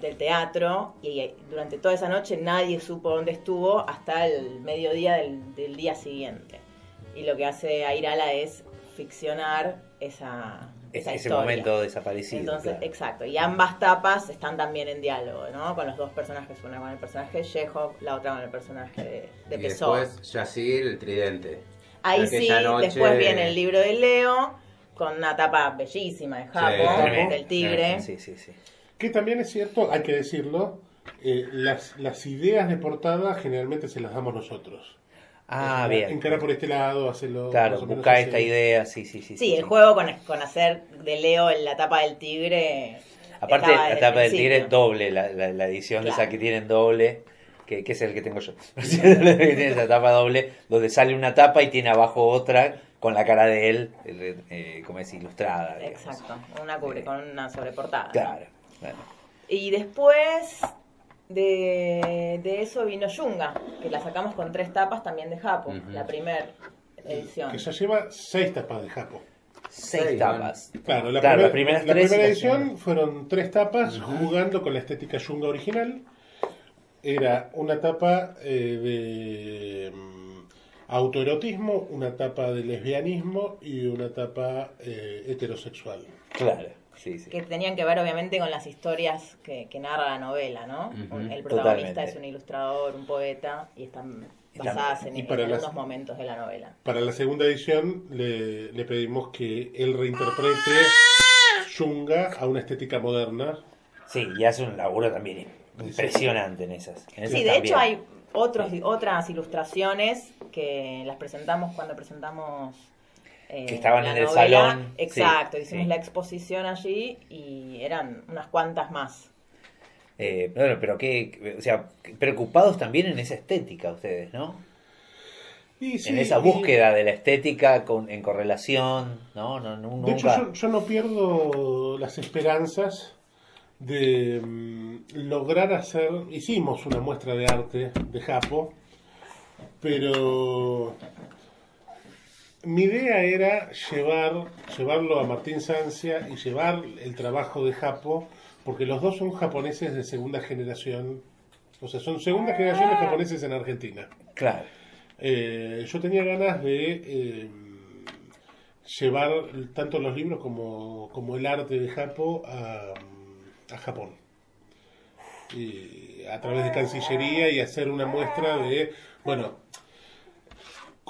Speaker 4: del teatro y eh, durante toda esa noche nadie supo dónde estuvo hasta el mediodía del, del día siguiente. Y lo que hace Airala es ficcionar esa,
Speaker 2: Ese
Speaker 4: historia.
Speaker 2: momento desaparecido.
Speaker 4: Entonces,
Speaker 2: claro.
Speaker 4: exacto. Y ambas tapas están también en diálogo, ¿no? Con los dos personajes, una con el personaje de Chekhov, la otra con el personaje de, de
Speaker 1: y
Speaker 4: Pessoa.
Speaker 1: después Yacir, el tridente.
Speaker 4: Ahí sí,
Speaker 1: noche-
Speaker 4: después viene el libro de Leo, con una tapa bellísima de Japo,
Speaker 1: Tremendo,
Speaker 4: del tigre.
Speaker 2: Sí, sí, sí.
Speaker 3: Que también es cierto, hay que decirlo, eh, las, las ideas de portada generalmente se las damos nosotros.
Speaker 2: Ah, bien.
Speaker 3: Encara por este lado, hacerlo.
Speaker 2: Claro, buscar
Speaker 3: así.
Speaker 2: esta idea, sí, sí, sí.
Speaker 4: Sí, el juego con, con hacer de Leo en la tapa del tigre.
Speaker 2: Aparte, la tapa
Speaker 4: el
Speaker 2: del tigre es doble, la, la, la edición de esa
Speaker 4: Claro.
Speaker 2: que tienen doble, que, que es el que tengo yo. tiene esa tapa doble, donde sale una tapa y tiene abajo otra con la cara de él, el- eh, como es ilustrada. digamos.
Speaker 4: Exacto, una cubre
Speaker 2: Eh,
Speaker 4: con una sobreportada.
Speaker 2: Claro. claro.
Speaker 4: Y después de, de eso vino Yunga, que la sacamos con tres tapas también de Japo, la primera edición.
Speaker 3: Que ya lleva seis tapas de Japo.
Speaker 2: Seis tapas.
Speaker 3: Claro, la,
Speaker 2: Claro,
Speaker 3: primer-
Speaker 2: primeras
Speaker 3: la
Speaker 2: tres y
Speaker 3: primera edición fueron tres tapas jugando con la estética Yunga original. Era una tapa eh, de mm, autoerotismo, una tapa de lesbianismo y una tapa eh, heterosexual.
Speaker 2: Claro, sí, sí.
Speaker 4: que tenían que ver obviamente con las historias que, que narra la novela, ¿no? El protagonista
Speaker 2: totalmente.
Speaker 4: es un ilustrador, un poeta y están basadas en,
Speaker 3: y
Speaker 4: en
Speaker 3: para las-
Speaker 4: algunos momentos de la novela.
Speaker 3: Para la segunda edición le, le pedimos que él reinterprete Yunga a una estética moderna.
Speaker 2: Sí, y hace un laburo también impresionante en esas. en esas
Speaker 4: Sí, de hecho hay otros, otras ilustraciones que las presentamos cuando presentamos eh,
Speaker 2: Que estaban
Speaker 4: la
Speaker 2: en el
Speaker 4: novela.
Speaker 2: salón.
Speaker 4: Exacto,
Speaker 2: Sí,
Speaker 4: hicimos
Speaker 2: sí.
Speaker 4: la exposición allí y eran unas cuantas más.
Speaker 2: Eh, bueno, pero que, o sea, preocupados también en esa estética ustedes, ¿no?
Speaker 3: Sí,
Speaker 2: en esa
Speaker 3: y-
Speaker 2: búsqueda de la estética con, en correlación, ¿no? no, no-
Speaker 3: De hecho, yo no pierdo las esperanzas de mm, lograr hacer. Hicimos una muestra de arte de Japo, pero mi idea era llevar, llevarlo a Martín Sancia y llevar el trabajo de Japo, porque los dos son japoneses de segunda generación. O sea, son segunda generación de japoneses en Argentina.
Speaker 2: Claro.
Speaker 3: Eh, yo tenía ganas de eh, llevar tanto los libros como, como el arte de Japo a, a Japón. Y a través de Cancillería y hacer una muestra de, bueno,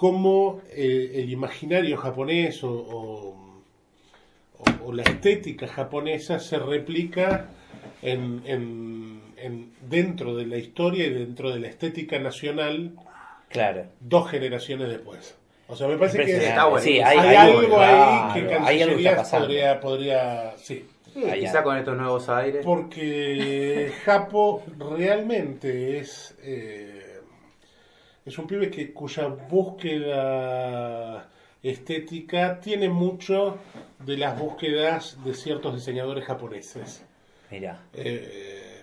Speaker 3: cómo eh, el imaginario japonés o, o- o- o la estética japonesa se replica en, en- en- dentro de la historia y dentro de la estética nacional
Speaker 2: Claro.
Speaker 3: dos generaciones después. O sea, me parece que
Speaker 2: Impresionante.
Speaker 1: está bueno.
Speaker 2: Sí,
Speaker 3: hay,
Speaker 2: hay, hay-
Speaker 3: algo
Speaker 2: claro,
Speaker 3: ahí que Cancillería podría, podría, sí.
Speaker 1: Sí, quizá con estos nuevos aires.
Speaker 3: Porque Japo realmente es eh, es un pibe que cuya búsqueda estética tiene mucho de las búsquedas de ciertos diseñadores japoneses.
Speaker 2: Mira.
Speaker 3: Eh,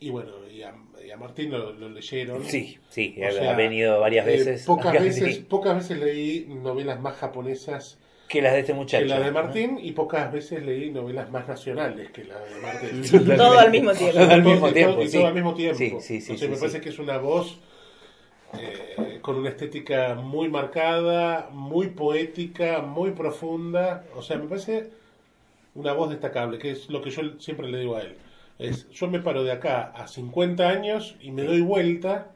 Speaker 3: y bueno, y a, y a Martín lo, lo leyeron.
Speaker 2: Sí, sí,
Speaker 3: O
Speaker 2: ha
Speaker 3: sea,
Speaker 2: venido varias
Speaker 3: eh,
Speaker 2: veces.
Speaker 3: pocas, veces
Speaker 2: sí,
Speaker 3: pocas veces leí novelas más japonesas
Speaker 2: que las de este muchacho.
Speaker 3: que la de
Speaker 2: ¿no?
Speaker 3: Martín y pocas veces leí novelas más nacionales que la de Martín.
Speaker 4: Todo al mismo tiempo.
Speaker 2: Todo al mismo tiempo, sí.
Speaker 3: todo al mismo tiempo.
Speaker 2: Sí, sí, sí,
Speaker 3: Entonces
Speaker 2: sí,
Speaker 3: me
Speaker 2: sí.
Speaker 3: parece que es una voz eh, con una estética muy marcada, muy poética, muy profunda. O sea, me parece una voz destacable, que es lo que yo siempre le digo a él. Es, yo me paro de acá a 50 años y me doy vuelta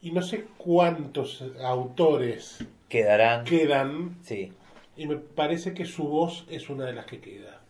Speaker 3: y no sé cuántos autores
Speaker 2: Quedarán.
Speaker 3: quedan
Speaker 2: Sí.
Speaker 3: y me parece que su voz es una de las que queda.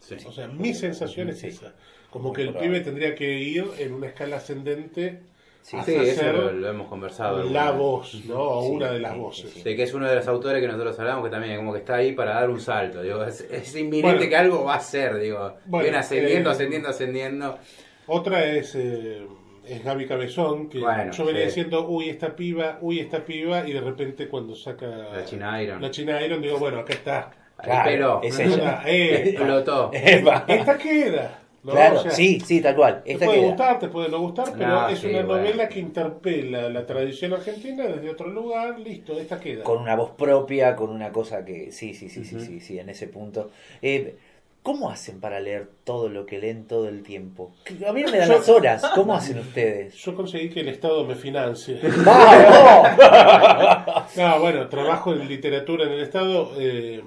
Speaker 1: Sí.
Speaker 3: O sea, mi sensación es
Speaker 2: Sí.
Speaker 3: esa. Como
Speaker 2: Muy
Speaker 3: que el
Speaker 2: probable.
Speaker 3: pibe tendría que ir en una escala ascendente
Speaker 2: Sí,
Speaker 1: Sí, eso lo, lo hemos conversado.
Speaker 3: la
Speaker 1: alguna
Speaker 3: voz, ¿no? O
Speaker 2: Sí,
Speaker 3: una de las
Speaker 2: sí,
Speaker 3: voces.
Speaker 2: sí,
Speaker 1: que es uno de los autores que nosotros hablamos que también como que está ahí para dar un salto. Digo, es, es inminente
Speaker 3: Bueno.
Speaker 1: que algo va a ser, digo.
Speaker 3: Bueno,
Speaker 1: Viene ascendiendo,
Speaker 3: eh,
Speaker 1: ascendiendo, ascendiendo.
Speaker 3: Otra es, eh, es Gaby Cabezón, que
Speaker 1: Bueno,
Speaker 3: yo venía
Speaker 1: sí.
Speaker 3: diciendo, uy, esta piba, uy, esta piba, y de repente cuando saca
Speaker 1: La China Iron.
Speaker 3: la China Iron, digo, bueno, acá está.
Speaker 2: Claro,
Speaker 1: pero
Speaker 2: es
Speaker 3: Esta,
Speaker 2: ella.
Speaker 1: explotó.
Speaker 2: Eva.
Speaker 3: esta queda. ¿No?
Speaker 2: Claro,
Speaker 3: O sea,
Speaker 2: sí, sí, tal cual.
Speaker 3: Te puede
Speaker 2: queda.
Speaker 3: gustar, te puede no gustar, pero
Speaker 1: No,
Speaker 3: es
Speaker 1: sí,
Speaker 3: una
Speaker 1: bueno.
Speaker 3: novela que interpela la tradición argentina desde otro lugar, listo, esta queda.
Speaker 2: Con una voz propia, con una cosa que. Sí, sí, sí, sí, sí, sí, en ese punto. Eh, ¿Cómo hacen para leer todo lo que leen todo el tiempo? A mí no me dan
Speaker 3: Yo-
Speaker 2: las horas. ¿Cómo hacen ustedes?
Speaker 3: Yo conseguí que el Estado me financie.
Speaker 2: ¡Vamos!
Speaker 3: No, bueno, trabajo en literatura en el Estado. eh,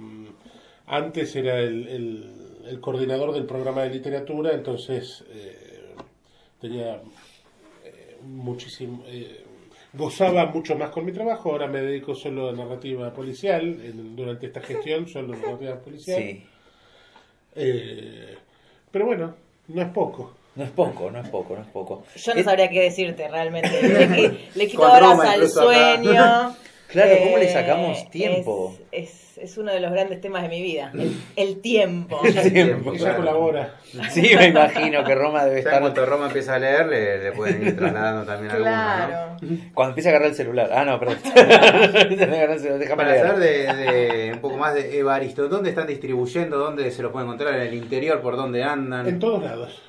Speaker 3: antes era el, el- el coordinador del programa de literatura, entonces eh, tenía eh, muchísimo. eh, gozaba mucho más con mi trabajo. Ahora me dedico solo a narrativa policial. en- durante esta gestión, solo a narrativa policial.
Speaker 2: Sí.
Speaker 3: Eh, pero bueno, no es poco.
Speaker 2: No es poco, no es poco, no es poco.
Speaker 4: Yo no sabría qué decirte realmente. Le, le quito horas al sueño.
Speaker 2: Claro, ¿cómo le
Speaker 4: Eh,
Speaker 2: sacamos tiempo?
Speaker 4: Es, es, es uno de los grandes temas de mi vida, el, el tiempo.
Speaker 2: El tiempo,
Speaker 3: Ella
Speaker 2: claro.
Speaker 3: colabora.
Speaker 2: Sí, me imagino que Roma debe estar.
Speaker 1: cuanto Roma empieza a leer, le, le pueden ir trasladando también algunos, ¿no?
Speaker 4: Claro.
Speaker 2: Cuando empieza a agarrar el celular. Ah, no, perdón. Déjame
Speaker 1: Para
Speaker 2: leer.
Speaker 1: saber de, de un poco más de Evaristo, ¿dónde están distribuyendo? ¿Dónde se los pueden encontrar? ¿En el interior? ¿Por dónde andan?
Speaker 3: En todos lados.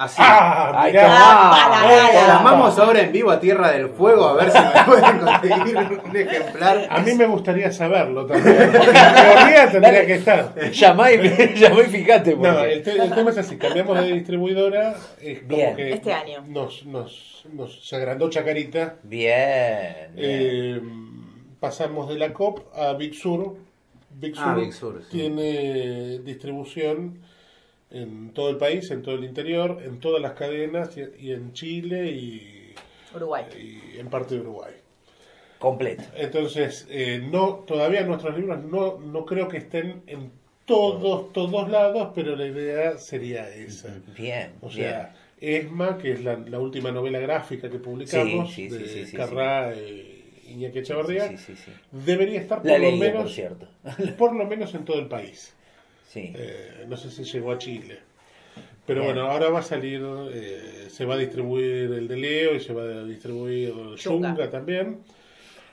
Speaker 1: Así.
Speaker 3: ¡Ah!
Speaker 2: Ay,
Speaker 3: mirá.
Speaker 4: Ah,
Speaker 1: llamamos ahora en vivo a Tierra del Fuego a ver si me pueden conseguir un ejemplar.
Speaker 3: A mí me gustaría saberlo también. Teoría tendría que estar.
Speaker 2: Llamá y, llamá y fíjate. porque-
Speaker 3: No, el, te- el tema es así, cambiamos de distribuidora, es como
Speaker 2: Bien.
Speaker 3: que
Speaker 4: Este año.
Speaker 3: Nos, nos, nos se agrandó Chacarita,
Speaker 2: Bien. bien.
Speaker 3: eh, pasamos de la COP a Big Sur. Big Sur,
Speaker 1: Ah, Big Sur, sí.
Speaker 3: tiene distribución en todo el país, en todo el interior, en todas las cadenas y, en Chile y,
Speaker 4: Uruguay.
Speaker 3: y en parte de Uruguay.
Speaker 2: Completo.
Speaker 3: Entonces, eh, no, todavía nuestros libros no, no creo que estén en todos, todos lados, pero la idea sería esa.
Speaker 2: Bien.
Speaker 3: O
Speaker 2: bien.
Speaker 3: sea, Esma, que es la, la última novela gráfica que publicamos,
Speaker 2: Sí, sí,
Speaker 3: de
Speaker 2: sí, sí, sí,
Speaker 3: Carrá e Iñaki Echeverría,
Speaker 2: Sí, sí, sí.
Speaker 3: debería estar
Speaker 2: La
Speaker 3: por lo, menos,
Speaker 2: cierto.
Speaker 3: por lo menos en todo el país.
Speaker 2: Sí.
Speaker 3: Eh, no sé si llegó a Chile. Pero
Speaker 2: Bien.
Speaker 3: bueno, ahora va a salir, eh, se va a distribuir el de Leo y se va a distribuir
Speaker 4: Chunga.
Speaker 3: Chunga también.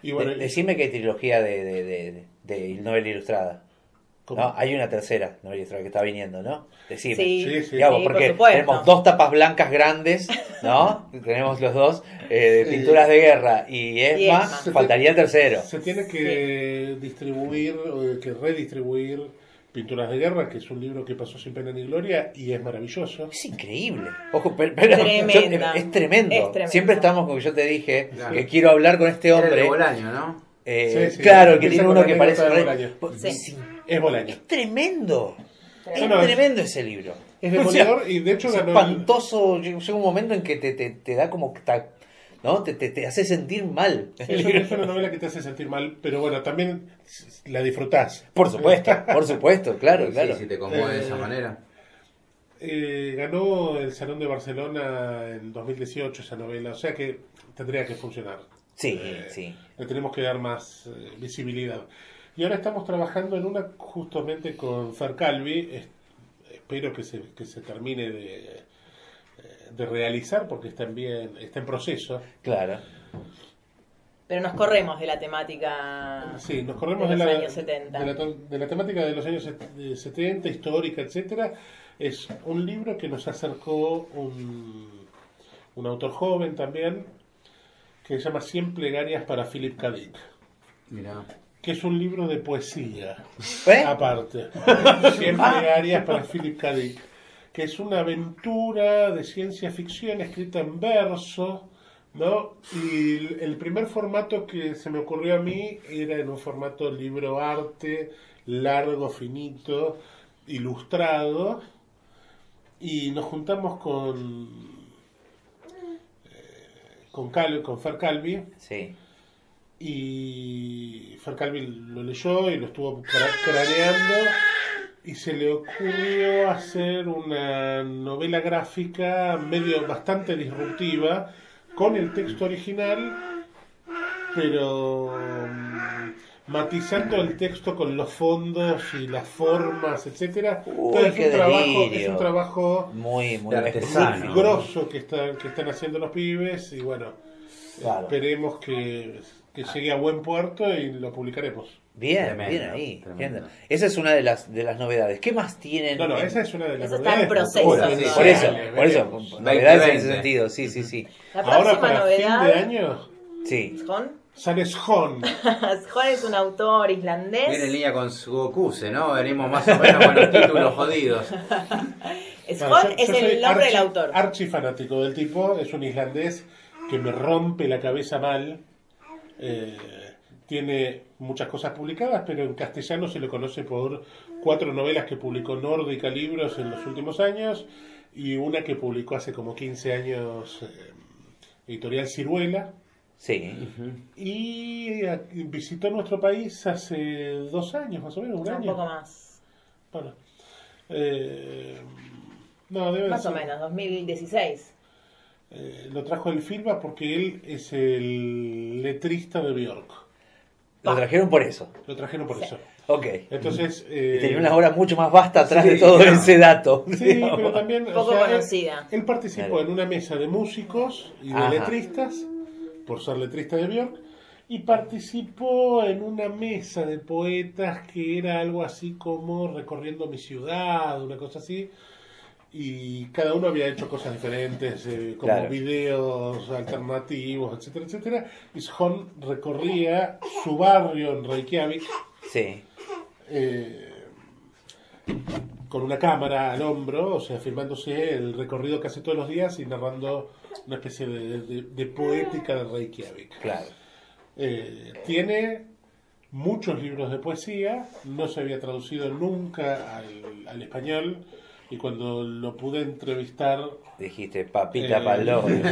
Speaker 3: Y bueno,
Speaker 2: De- decime qué trilogía de, de, de, de novela ilustrada.
Speaker 3: ¿cómo?
Speaker 2: No, hay una tercera novela ilustrada que está viniendo, ¿no? Decime.
Speaker 4: Sí,
Speaker 3: Sí, sí.
Speaker 2: Digamos,
Speaker 4: sí, por
Speaker 2: porque tenemos dos tapas blancas grandes, ¿no? tenemos los dos, eh, de
Speaker 3: Sí.
Speaker 2: pinturas de guerra y Esma,
Speaker 4: Esma.
Speaker 2: faltaría el tercero.
Speaker 3: Se tiene que distribuir, o que redistribuir Pinturas de Guerra, que es un libro que pasó sin pena ni gloria y es maravilloso.
Speaker 2: Es increíble. Ojo, pero, pero-
Speaker 4: Tremenda.
Speaker 2: yo- es, tremendo.
Speaker 4: Es tremendo.
Speaker 2: Siempre estamos con que yo te dije
Speaker 1: Claro.
Speaker 2: que quiero hablar con este hombre.
Speaker 1: de Bolaño, ¿no?
Speaker 2: Eh,
Speaker 3: Sí, sí,
Speaker 2: claro, que tiene uno que parece
Speaker 3: de
Speaker 2: re-
Speaker 3: Bolaño.
Speaker 4: Sí.
Speaker 2: Sí.
Speaker 3: Es Bolaño.
Speaker 2: Es tremendo. Es
Speaker 3: No, no, es-
Speaker 2: tremendo ese libro.
Speaker 3: Es de
Speaker 2: O sea,
Speaker 3: Bolívar y de hecho
Speaker 2: es
Speaker 3: ganó. el-
Speaker 2: espantoso. Llega un momento en que te, te, te da como ta- ¿no? Te, te, te hace sentir mal.
Speaker 3: Es una, es una novela que te hace sentir mal, pero bueno, también la disfrutás.
Speaker 2: Por supuesto, por supuesto, claro,
Speaker 1: Sí,
Speaker 2: claro.
Speaker 1: si te conmueve de esa
Speaker 3: Eh,
Speaker 1: manera.
Speaker 3: Eh, ganó el Salón de Barcelona en 2018 esa novela, o sea que tendría que funcionar.
Speaker 2: Sí,
Speaker 3: Eh,
Speaker 2: sí.
Speaker 3: Le tenemos que dar más eh, visibilidad. Y ahora estamos trabajando en una justamente con Fer Calvi. es- espero que se, que se termine de, eh, de realizar porque está en, bien, está en proceso.
Speaker 2: Claro.
Speaker 4: Pero nos corremos de la temática
Speaker 3: Sí, nos corremos
Speaker 4: de
Speaker 3: de,
Speaker 4: los
Speaker 3: la,
Speaker 4: años 70.
Speaker 3: de la to- de la temática de los años set- de 70, histórica, etcétera. Es un libro que nos acercó un, un autor joven también, que se llama Cien plegarias para Philip K. Dick,
Speaker 1: Mirá.
Speaker 3: que es un libro de poesía,
Speaker 2: ¿Eh?
Speaker 3: aparte. Cien plegarias para Philip K. Dick, que es una aventura de ciencia ficción escrita en verso, ¿no? Y el- primer formato que se me ocurrió a mí era en un formato libro arte, largo, finito, ilustrado, y nos juntamos con eh, con, Cal, con Fer Calvi
Speaker 2: Sí.
Speaker 3: y Fer Calvi lo leyó y lo estuvo cra- craneando y se le ocurrió hacer una novela gráfica medio bastante disruptiva con el texto original pero mm, matizando el texto con los fondos y las formas etcétera Entonces, es un trabajo es un trabajo
Speaker 2: Muy, muy
Speaker 1: artesano.
Speaker 2: específico.
Speaker 3: grosso que están que están haciendo los pibes y bueno
Speaker 2: Claro.
Speaker 3: Esperemos que, que llegue a buen puerto y lo publicaremos.
Speaker 2: Bien,
Speaker 1: Tremendo,
Speaker 2: bien ahí.
Speaker 1: tremendo.
Speaker 2: Esa es una de las de las novedades. ¿Qué más tienen?
Speaker 3: No, no,
Speaker 2: en-
Speaker 3: esa es una de las
Speaker 4: Eso está en
Speaker 3: novedades.
Speaker 4: proceso
Speaker 3: Bueno,
Speaker 4: todavía.
Speaker 2: Por eso, por eso, novedades en ese
Speaker 1: 2020.
Speaker 2: sentido, sí, sí, sí.
Speaker 4: La
Speaker 3: Ahora
Speaker 4: próxima
Speaker 3: para
Speaker 4: novedad.
Speaker 3: fin de año
Speaker 2: Sí.
Speaker 4: Jon.
Speaker 3: sale Sjon.
Speaker 4: Jon es un autor islandés.
Speaker 1: Viene en línea con su Gokuse, ¿no? Venimos más o menos con los títulos jodidos.
Speaker 4: Es
Speaker 3: Bueno,
Speaker 4: es el nombre del
Speaker 3: archi-
Speaker 4: autor.
Speaker 3: Archi fanático del tipo, es un islandés que me rompe la cabeza mal. Eh, tiene muchas cosas publicadas, pero en castellano se le conoce por cuatro novelas que publicó Nórdica Libros en los últimos años y una que publicó hace como 15 años eh, editorial Ciruela.
Speaker 2: Sí.
Speaker 3: Y eh, visitó nuestro país hace dos años, más o menos, un
Speaker 4: un
Speaker 3: año.
Speaker 4: poco más.
Speaker 3: Bueno, eh, no, debe
Speaker 4: Más o menos, 2016.
Speaker 3: eh, lo trajo el Filma porque él es el letrista de Bjork.
Speaker 2: Lo trajeron por eso.
Speaker 3: Lo trajeron por eso.
Speaker 2: Ok.
Speaker 3: Entonces. Eh,
Speaker 2: tenía una obra mucho más vasta atrás
Speaker 1: sí,
Speaker 2: de todo
Speaker 1: claro.
Speaker 2: ese dato.
Speaker 3: Sí,
Speaker 2: digamos.
Speaker 3: pero también.
Speaker 4: Poco
Speaker 3: sea, él-
Speaker 4: conocida.
Speaker 3: Él, participó
Speaker 2: Claro.
Speaker 3: en una mesa de músicos y de
Speaker 2: Ajá.
Speaker 3: letristas, por ser letrista de Björk, y participó en una mesa de poetas que era algo así como recorriendo mi ciudad, una cosa así. Y cada uno había hecho cosas diferentes, eh, como
Speaker 2: Claro.
Speaker 3: videos alternativos, etcétera, etcétera. Y Sjon recorría su barrio en Reykjavik
Speaker 2: Sí.
Speaker 3: eh, con una cámara al hombro, o sea, filmándose el recorrido casi todos los días y narrando una especie de, de- de poética de Reykjavik.
Speaker 2: Claro.
Speaker 3: Eh, tiene muchos libros de poesía, no se había traducido nunca al, al español y cuando lo pude entrevistar
Speaker 2: Dijiste, papita
Speaker 3: Eh.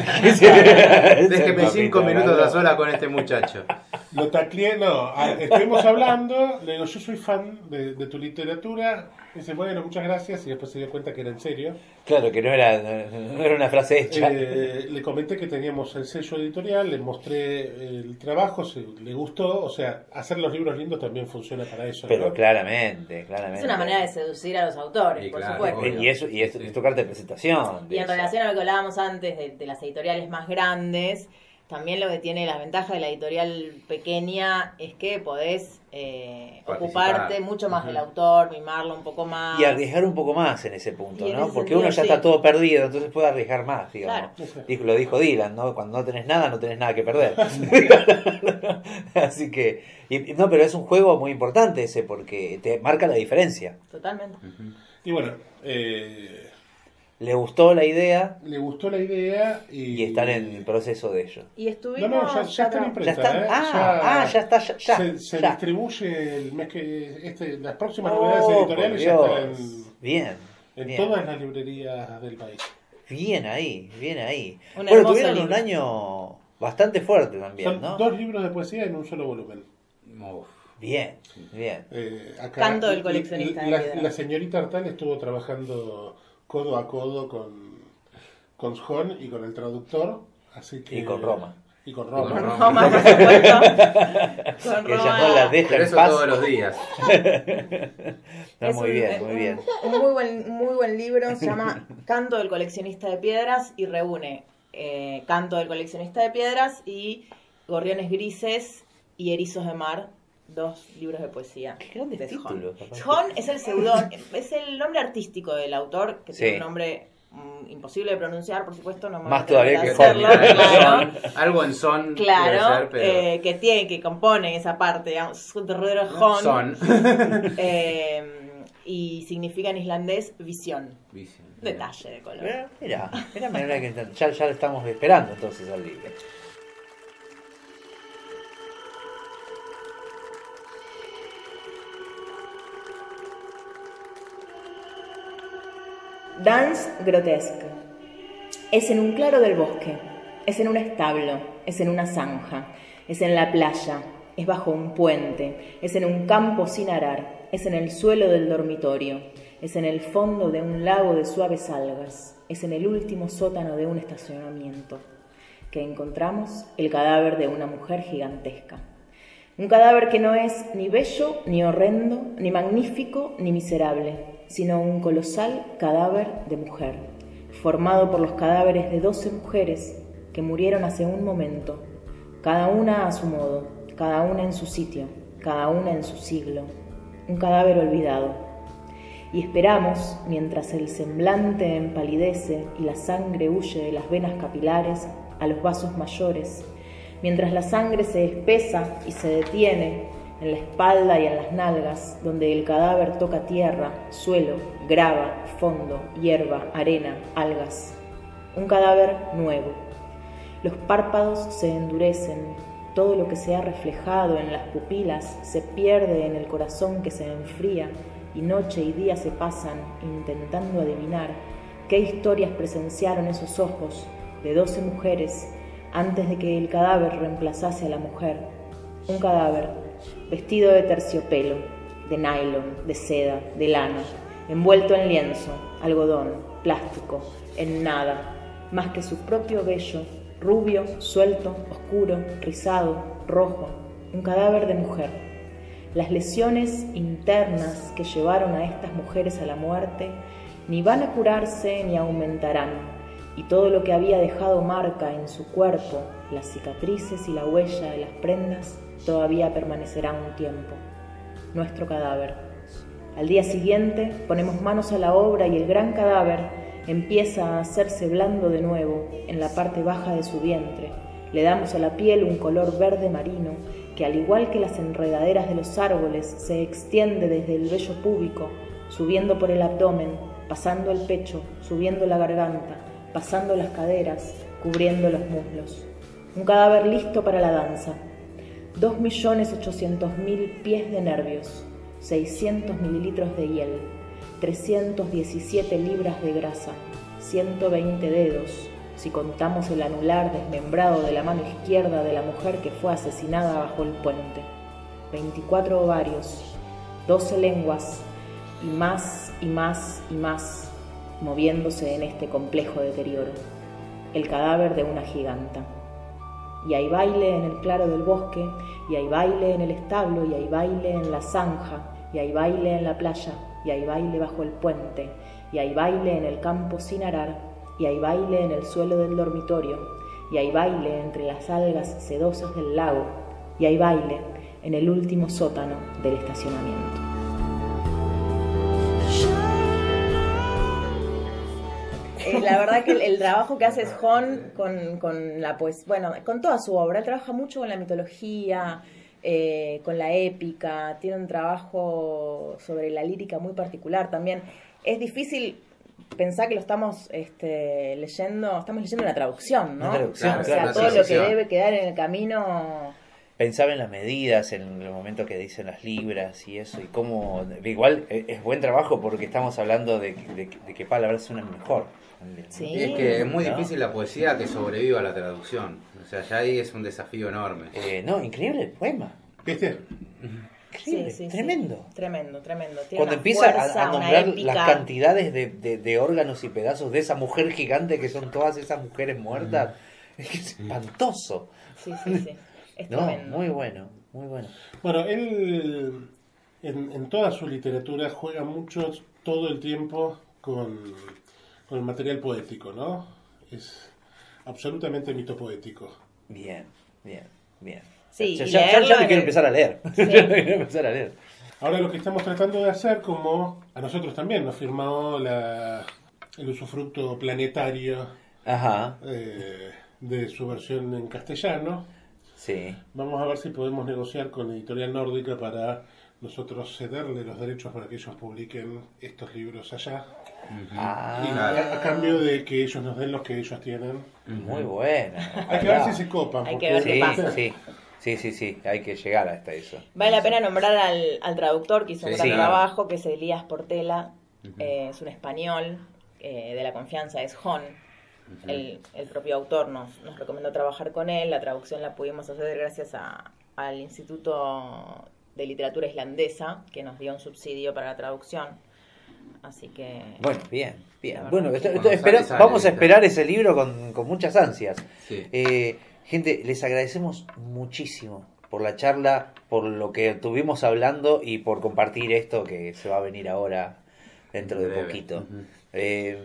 Speaker 1: Déjeme cinco minutos a sola con este muchacho.
Speaker 3: Lo tacleé, no, a- estuvimos hablando, le digo, yo soy fan de, de tu literatura, dice, bueno, muchas gracias, y después se dio cuenta que era en serio.
Speaker 2: Claro, que no era, no era una frase hecha.
Speaker 3: Eh, le comenté que teníamos el sello editorial, le mostré el trabajo, se, le gustó, o sea, hacer los libros lindos también funciona para eso.
Speaker 2: Pero
Speaker 3: ¿no?
Speaker 2: claramente, claramente.
Speaker 4: Es una manera de seducir a los autores,
Speaker 1: Sí,
Speaker 4: por
Speaker 1: claro,
Speaker 4: supuesto.
Speaker 1: obvio.
Speaker 2: Y eso, y eso es tu carta de presentación. de
Speaker 4: Y en
Speaker 2: eso.
Speaker 4: relación a lo que hablábamos antes de, de las editoriales más grandes, también lo que tiene la ventaja de la editorial pequeña es que podés eh, ocuparte mucho más del autor, mimarlo un poco más.
Speaker 2: Y arriesgar un poco más en ese punto, ¿no?
Speaker 4: ese
Speaker 2: Porque
Speaker 4: sentido,
Speaker 2: uno ya
Speaker 4: sí.
Speaker 2: está todo perdido, entonces puede arriesgar más, digamos.
Speaker 4: Claro.
Speaker 2: Dijo- Lo dijo Dylan, ¿no? Cuando no tenés nada, no tenés nada que perder. Así que, y- no, pero es un juego muy importante ese porque te marca la diferencia.
Speaker 4: Totalmente.
Speaker 3: Y bueno, eh,
Speaker 2: Le gustó la idea
Speaker 3: le gustó la idea y,
Speaker 2: y están en el proceso de ello.
Speaker 4: Y
Speaker 3: No,
Speaker 4: estuvimos...
Speaker 3: no, ya, ya está en
Speaker 2: Ya
Speaker 3: imprenta.
Speaker 2: está.
Speaker 3: ¿eh?
Speaker 2: Ah, ah, ya está, ya. ya,
Speaker 3: se se
Speaker 2: ya.
Speaker 3: distribuye el mes que. Este, las próximas
Speaker 2: Oh,
Speaker 3: novedades editoriales ya están en,
Speaker 2: Bien.
Speaker 3: en
Speaker 2: bien.
Speaker 3: todas las librerías del país.
Speaker 2: Bien ahí, bien ahí.
Speaker 4: Un
Speaker 2: bueno, tuvieron un
Speaker 4: libro.
Speaker 2: año bastante fuerte también,
Speaker 3: Son
Speaker 2: ¿no?
Speaker 3: dos libros de poesía en un solo volumen.
Speaker 1: Uf.
Speaker 2: Bien, bien.
Speaker 3: Eh, acá-
Speaker 4: Canto del coleccionista de
Speaker 3: La,
Speaker 4: piedra.
Speaker 3: la señorita Artal estuvo trabajando codo a codo con, con Sjon y con el traductor. Así que,
Speaker 2: Y con Roma.
Speaker 3: Y con Roma.
Speaker 1: con Roma.
Speaker 4: Roma, por supuesto. Con
Speaker 2: no las deja
Speaker 1: Pero
Speaker 2: en
Speaker 1: eso
Speaker 2: paz.
Speaker 1: todos los días.
Speaker 2: No, muy
Speaker 4: un-
Speaker 2: bien, muy
Speaker 4: un-
Speaker 2: bien.
Speaker 4: Un muy buen, muy buen libro, se llama Canto del coleccionista de piedras y reúne eh, Canto del coleccionista de piedras y Gorriones grises y Erizos de mar, dos libros de poesía.
Speaker 2: Qué grandes
Speaker 4: de
Speaker 2: títulos.
Speaker 4: Sjon es el seudón, es el nombre artístico del autor, que tiene
Speaker 2: Sí.
Speaker 4: un nombre mm, imposible de pronunciar, por supuesto, no me
Speaker 2: Más todavía que
Speaker 4: hacerlo,
Speaker 2: Jon.
Speaker 4: claro.
Speaker 1: Son- algo en son
Speaker 4: Claro,
Speaker 1: ser, pero
Speaker 4: eh, que tiene, que compone esa parte, digamos, Jon,
Speaker 1: son.
Speaker 4: eh, y significa en islandés visión.
Speaker 1: Visión.
Speaker 4: Detalle de color.
Speaker 2: Eh, Mira, mira, mira que ya, ya lo estamos esperando entonces al libro.
Speaker 4: Dance grotesque. Es en un claro del bosque, es en un establo, es en una zanja, es en la playa, es bajo un puente, es en un campo sin arar, es en el suelo del dormitorio, es en el fondo de un lago de suaves algas, es en el último sótano de un estacionamiento, que encontramos el cadáver de una mujer gigantesca. Un cadáver que no es ni bello, ni horrendo, ni magnífico, ni miserable, sino un colosal cadáver de mujer, formado por los cadáveres de doce mujeres que murieron hace un momento, cada una a su modo, cada una en su sitio, cada una en su siglo, un cadáver olvidado. Y esperamos, mientras el semblante empalidece y la sangre huye de las venas capilares a los vasos mayores, mientras la sangre se espesa y se detiene en la espalda y en las nalgas, donde el cadáver toca tierra, suelo, grava, fondo, hierba, arena, algas. Un cadáver nuevo. Los párpados se endurecen, todo lo que se ha reflejado en las pupilas se pierde en el corazón que se enfría y noche y día se pasan intentando adivinar qué historias presenciaron esos ojos de doce mujeres antes de que el cadáver reemplazase a la mujer. Un cadáver vestido de terciopelo, de nylon, de seda, de lana, envuelto en lienzo, algodón, plástico, en nada, más que su propio vello, rubio, suelto, oscuro, rizado, rojo,
Speaker 5: un cadáver de mujer. Las lesiones internas que llevaron a estas mujeres a la muerte ni van a curarse ni aumentarán, y todo lo que había dejado marca en su cuerpo, las cicatrices y la huella de las prendas, todavía permanecerá un tiempo. Nuestro cadáver. Al día siguiente ponemos manos a la obra y el gran cadáver empieza a hacerse blando de nuevo en la parte baja de su vientre. Le damos a la piel un color verde marino que al igual que las enredaderas de los árboles se extiende desde el vello púbico, subiendo por el abdomen, pasando el pecho, subiendo la garganta, pasando las caderas, cubriendo los muslos. Un cadáver listo para la danza. 2.800.000 pies de nervios, 600 mililitros de hiel, 317 libras de grasa, 120 dedos, si contamos el anular desmembrado de la mano izquierda de la mujer que fue asesinada bajo el puente, 24 ovarios, 12 lenguas y más y más y más moviéndose en este complejo deterioro, el cadáver de una giganta. Y hay baile en el claro del bosque, y hay baile en el establo, y hay baile en la zanja, y hay baile en la playa, y hay baile bajo el puente, y hay baile en el campo sin arar, y hay baile en el suelo del dormitorio, y hay baile entre las algas sedosas del lago, y hay baile en el último sótano del estacionamiento.
Speaker 4: La verdad que el, el trabajo que hace Jon con, con la pues bueno, con toda su obra, él trabaja mucho con la mitología, eh, con la épica, tiene un trabajo sobre la lírica muy particular también. Es difícil pensar que lo estamos este, leyendo, estamos leyendo una traducción, ¿no?
Speaker 2: Una traducción,
Speaker 4: o sea,
Speaker 1: claro,
Speaker 4: todo lo que debe quedar en el camino.
Speaker 2: Pensaba en las medidas, en el momento que dicen las libras y eso, y cómo. Igual eh, es buen trabajo porque estamos hablando de, de- de que palabras suenan mejor. También.
Speaker 4: Sí.
Speaker 1: Y es que es muy
Speaker 2: ¿No?
Speaker 1: difícil la poesía que sobreviva a la traducción. O sea, ya ahí es un desafío enorme.
Speaker 2: Eh, no, increíble el poema.
Speaker 3: ¿Viste?
Speaker 2: Increíble,
Speaker 4: Sí,
Speaker 2: tremendo.
Speaker 4: Tremendo, tremendo. Tiene
Speaker 2: Cuando empieza a-
Speaker 4: fuerza,
Speaker 2: a,
Speaker 4: una
Speaker 2: nombrar las cantidades de, de- de órganos y pedazos de esa mujer gigante que son todas esas mujeres muertas, es que es espantoso.
Speaker 4: Sí, sí, sí. Es
Speaker 2: No,
Speaker 4: tremendo.
Speaker 2: muy bueno, muy bueno.
Speaker 3: Bueno, él en, en toda su literatura juega mucho todo el tiempo con, con el material poético, ¿no? Es absolutamente mitopoético.
Speaker 2: Bien, bien, bien.
Speaker 4: Sí,
Speaker 2: ya,
Speaker 4: y
Speaker 2: ya- ya-
Speaker 4: leerlo
Speaker 2: ya me
Speaker 4: en
Speaker 2: quiero empezar a leer.
Speaker 4: Sí.
Speaker 2: Ya me quiero empezar a leer.
Speaker 3: Ahora lo que estamos tratando de hacer, como a nosotros también nos firmó la, el usufructo planetario
Speaker 2: Ajá,
Speaker 3: eh, de su versión en castellano,
Speaker 2: sí.
Speaker 3: vamos a ver si podemos negociar con Editorial Nórdica para nosotros cederle los derechos para que ellos publiquen estos libros allá.
Speaker 2: Ah,
Speaker 3: a, a cambio de que ellos nos den los que ellos tienen.
Speaker 2: muy buena.
Speaker 3: Hay que ver si se copan.
Speaker 4: Hay que ver qué
Speaker 2: Sí,
Speaker 4: pasa.
Speaker 2: sí, sí, sí, sí, hay que llegar hasta eso.
Speaker 4: Vale la pena nombrar al, al traductor que hizo un
Speaker 1: Sí,
Speaker 4: gran
Speaker 2: sí.
Speaker 4: trabajo, que es Elías Portela, eh, es un español, eh, de la confianza es Jon. el, el propio autor nos, nos recomendó trabajar con él, la traducción la pudimos hacer gracias a- al Instituto de Literatura Islandesa, que nos dio un subsidio para la traducción. Así que...
Speaker 2: Bueno, bien, bien. Bueno,
Speaker 4: que-
Speaker 2: esto- esto
Speaker 1: Cuando
Speaker 2: espera-
Speaker 1: sale, sale,
Speaker 2: vamos a esperar ese libro con, con muchas ansias.
Speaker 1: Sí.
Speaker 2: Eh, gente, les agradecemos muchísimo por la charla, por lo que estuvimos hablando y por compartir esto que se va a venir ahora dentro de
Speaker 1: Breve.
Speaker 2: poquito. Eh,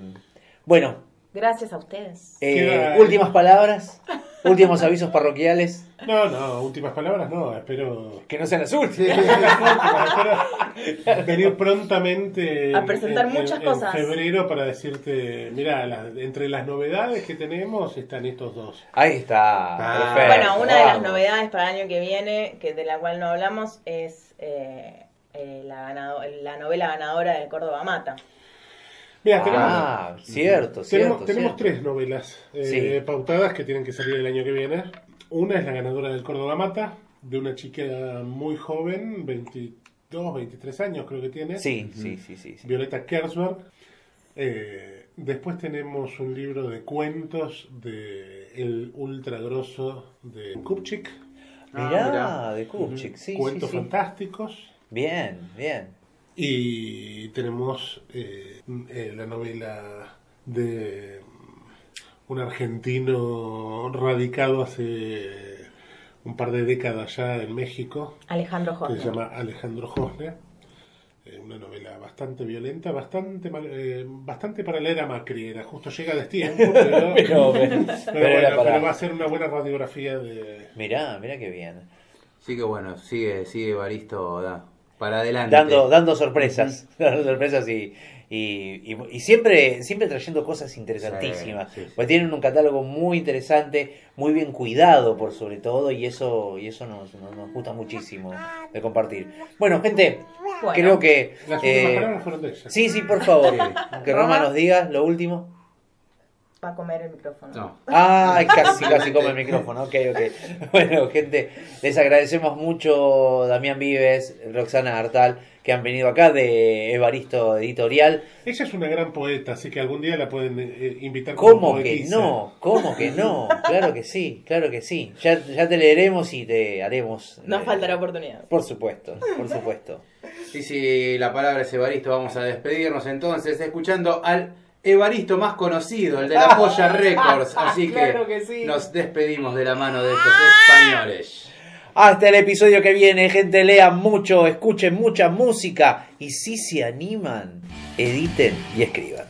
Speaker 2: bueno,
Speaker 4: Gracias a ustedes.
Speaker 2: eh, últimas palabras, últimos avisos parroquiales.
Speaker 3: No, no, últimas palabras no, espero...
Speaker 2: Que no sean las últimas.
Speaker 3: Sí, sí, sí, últimas, espero venir prontamente
Speaker 4: A presentar
Speaker 3: en,
Speaker 4: muchas
Speaker 3: en-
Speaker 4: cosas.
Speaker 3: en febrero para decirte, mira, entre las novedades que tenemos están estos dos.
Speaker 2: Ahí está.
Speaker 1: Ah.
Speaker 4: Bueno, una de las novedades para el año que viene, que de la cual no hablamos, es eh, eh, la, ganado- la novela ganadora del Córdoba Mata.
Speaker 3: Mira, tenemos,
Speaker 2: Ah, cierto, cierto.
Speaker 3: tenemos, tenemos
Speaker 2: cierto.
Speaker 3: tres novelas eh,
Speaker 2: Sí.
Speaker 3: pautadas que tienen que salir el año que viene. Una es la ganadora del Córdoba Mata, de una chica muy joven, 22, 23 años creo que tiene.
Speaker 2: Sí, sí, sí, sí. sí.
Speaker 3: Violeta Kersberg. Eh, después tenemos un libro de cuentos de el ultra grosso de Kupchik,
Speaker 1: Ah,
Speaker 2: Mirá,
Speaker 1: mirá.
Speaker 2: de Kupchik, sí, sí,
Speaker 3: cuentos
Speaker 2: sí.
Speaker 3: fantásticos.
Speaker 2: Bien, bien.
Speaker 3: Y tenemos eh, eh, la novela de un argentino radicado hace un par de décadas ya en México,
Speaker 4: Alejandro
Speaker 3: que se llama Alejandro Josne. Eh, una novela bastante violenta, bastante eh, bastante para leer a Macri, era justo llega a destiempo, pero,
Speaker 2: Pero, pero-
Speaker 3: pero
Speaker 2: pero era
Speaker 3: bueno,
Speaker 2: para-
Speaker 3: pero va a ser una buena radiografía de...
Speaker 2: Mirá, mirá qué bien.
Speaker 1: Así que bueno, sigue, sigue Evaristo da, para adelante.
Speaker 2: Dando, dando sorpresas, dando sorpresas y, y, y- y siempre, siempre trayendo cosas interesantísimas.
Speaker 1: Sí, sí, sí.
Speaker 2: Pues tienen un catálogo muy interesante, muy bien cuidado por sobre todo, y eso, y eso nos, nos, nos gusta muchísimo de compartir. Bueno, gente,
Speaker 4: Bueno.
Speaker 2: creo que
Speaker 3: Las
Speaker 2: eh,
Speaker 3: últimas palabras fueron de ella.
Speaker 2: sí, sí, por favor, que Roma nos diga lo último.
Speaker 4: Va a comer el micrófono.
Speaker 1: No.
Speaker 2: Ay, casi, casi come el micrófono. Ok, ok. Bueno, gente, les agradecemos mucho Damián Vives, Roxana Artal, que han venido acá de Evaristo Editorial.
Speaker 3: Ella es una gran poeta, así que algún día la pueden eh, invitar como
Speaker 2: ¿Cómo que
Speaker 3: poetisa.
Speaker 2: no? ¿Cómo que no? Claro que sí, claro que sí. Ya, ya te leeremos y te haremos.
Speaker 4: No
Speaker 2: eh,
Speaker 4: faltará oportunidad.
Speaker 2: Por supuesto, por supuesto.
Speaker 1: Y si la palabra es Evaristo, vamos a despedirnos entonces escuchando al Evaristo más conocido, el de la Polla Records. Así que,
Speaker 4: Claro que sí.
Speaker 1: nos despedimos de la mano de estos españoles.
Speaker 2: Hasta el episodio que viene, gente, lean mucho, escuchen mucha música y si se animan, editen y escriban.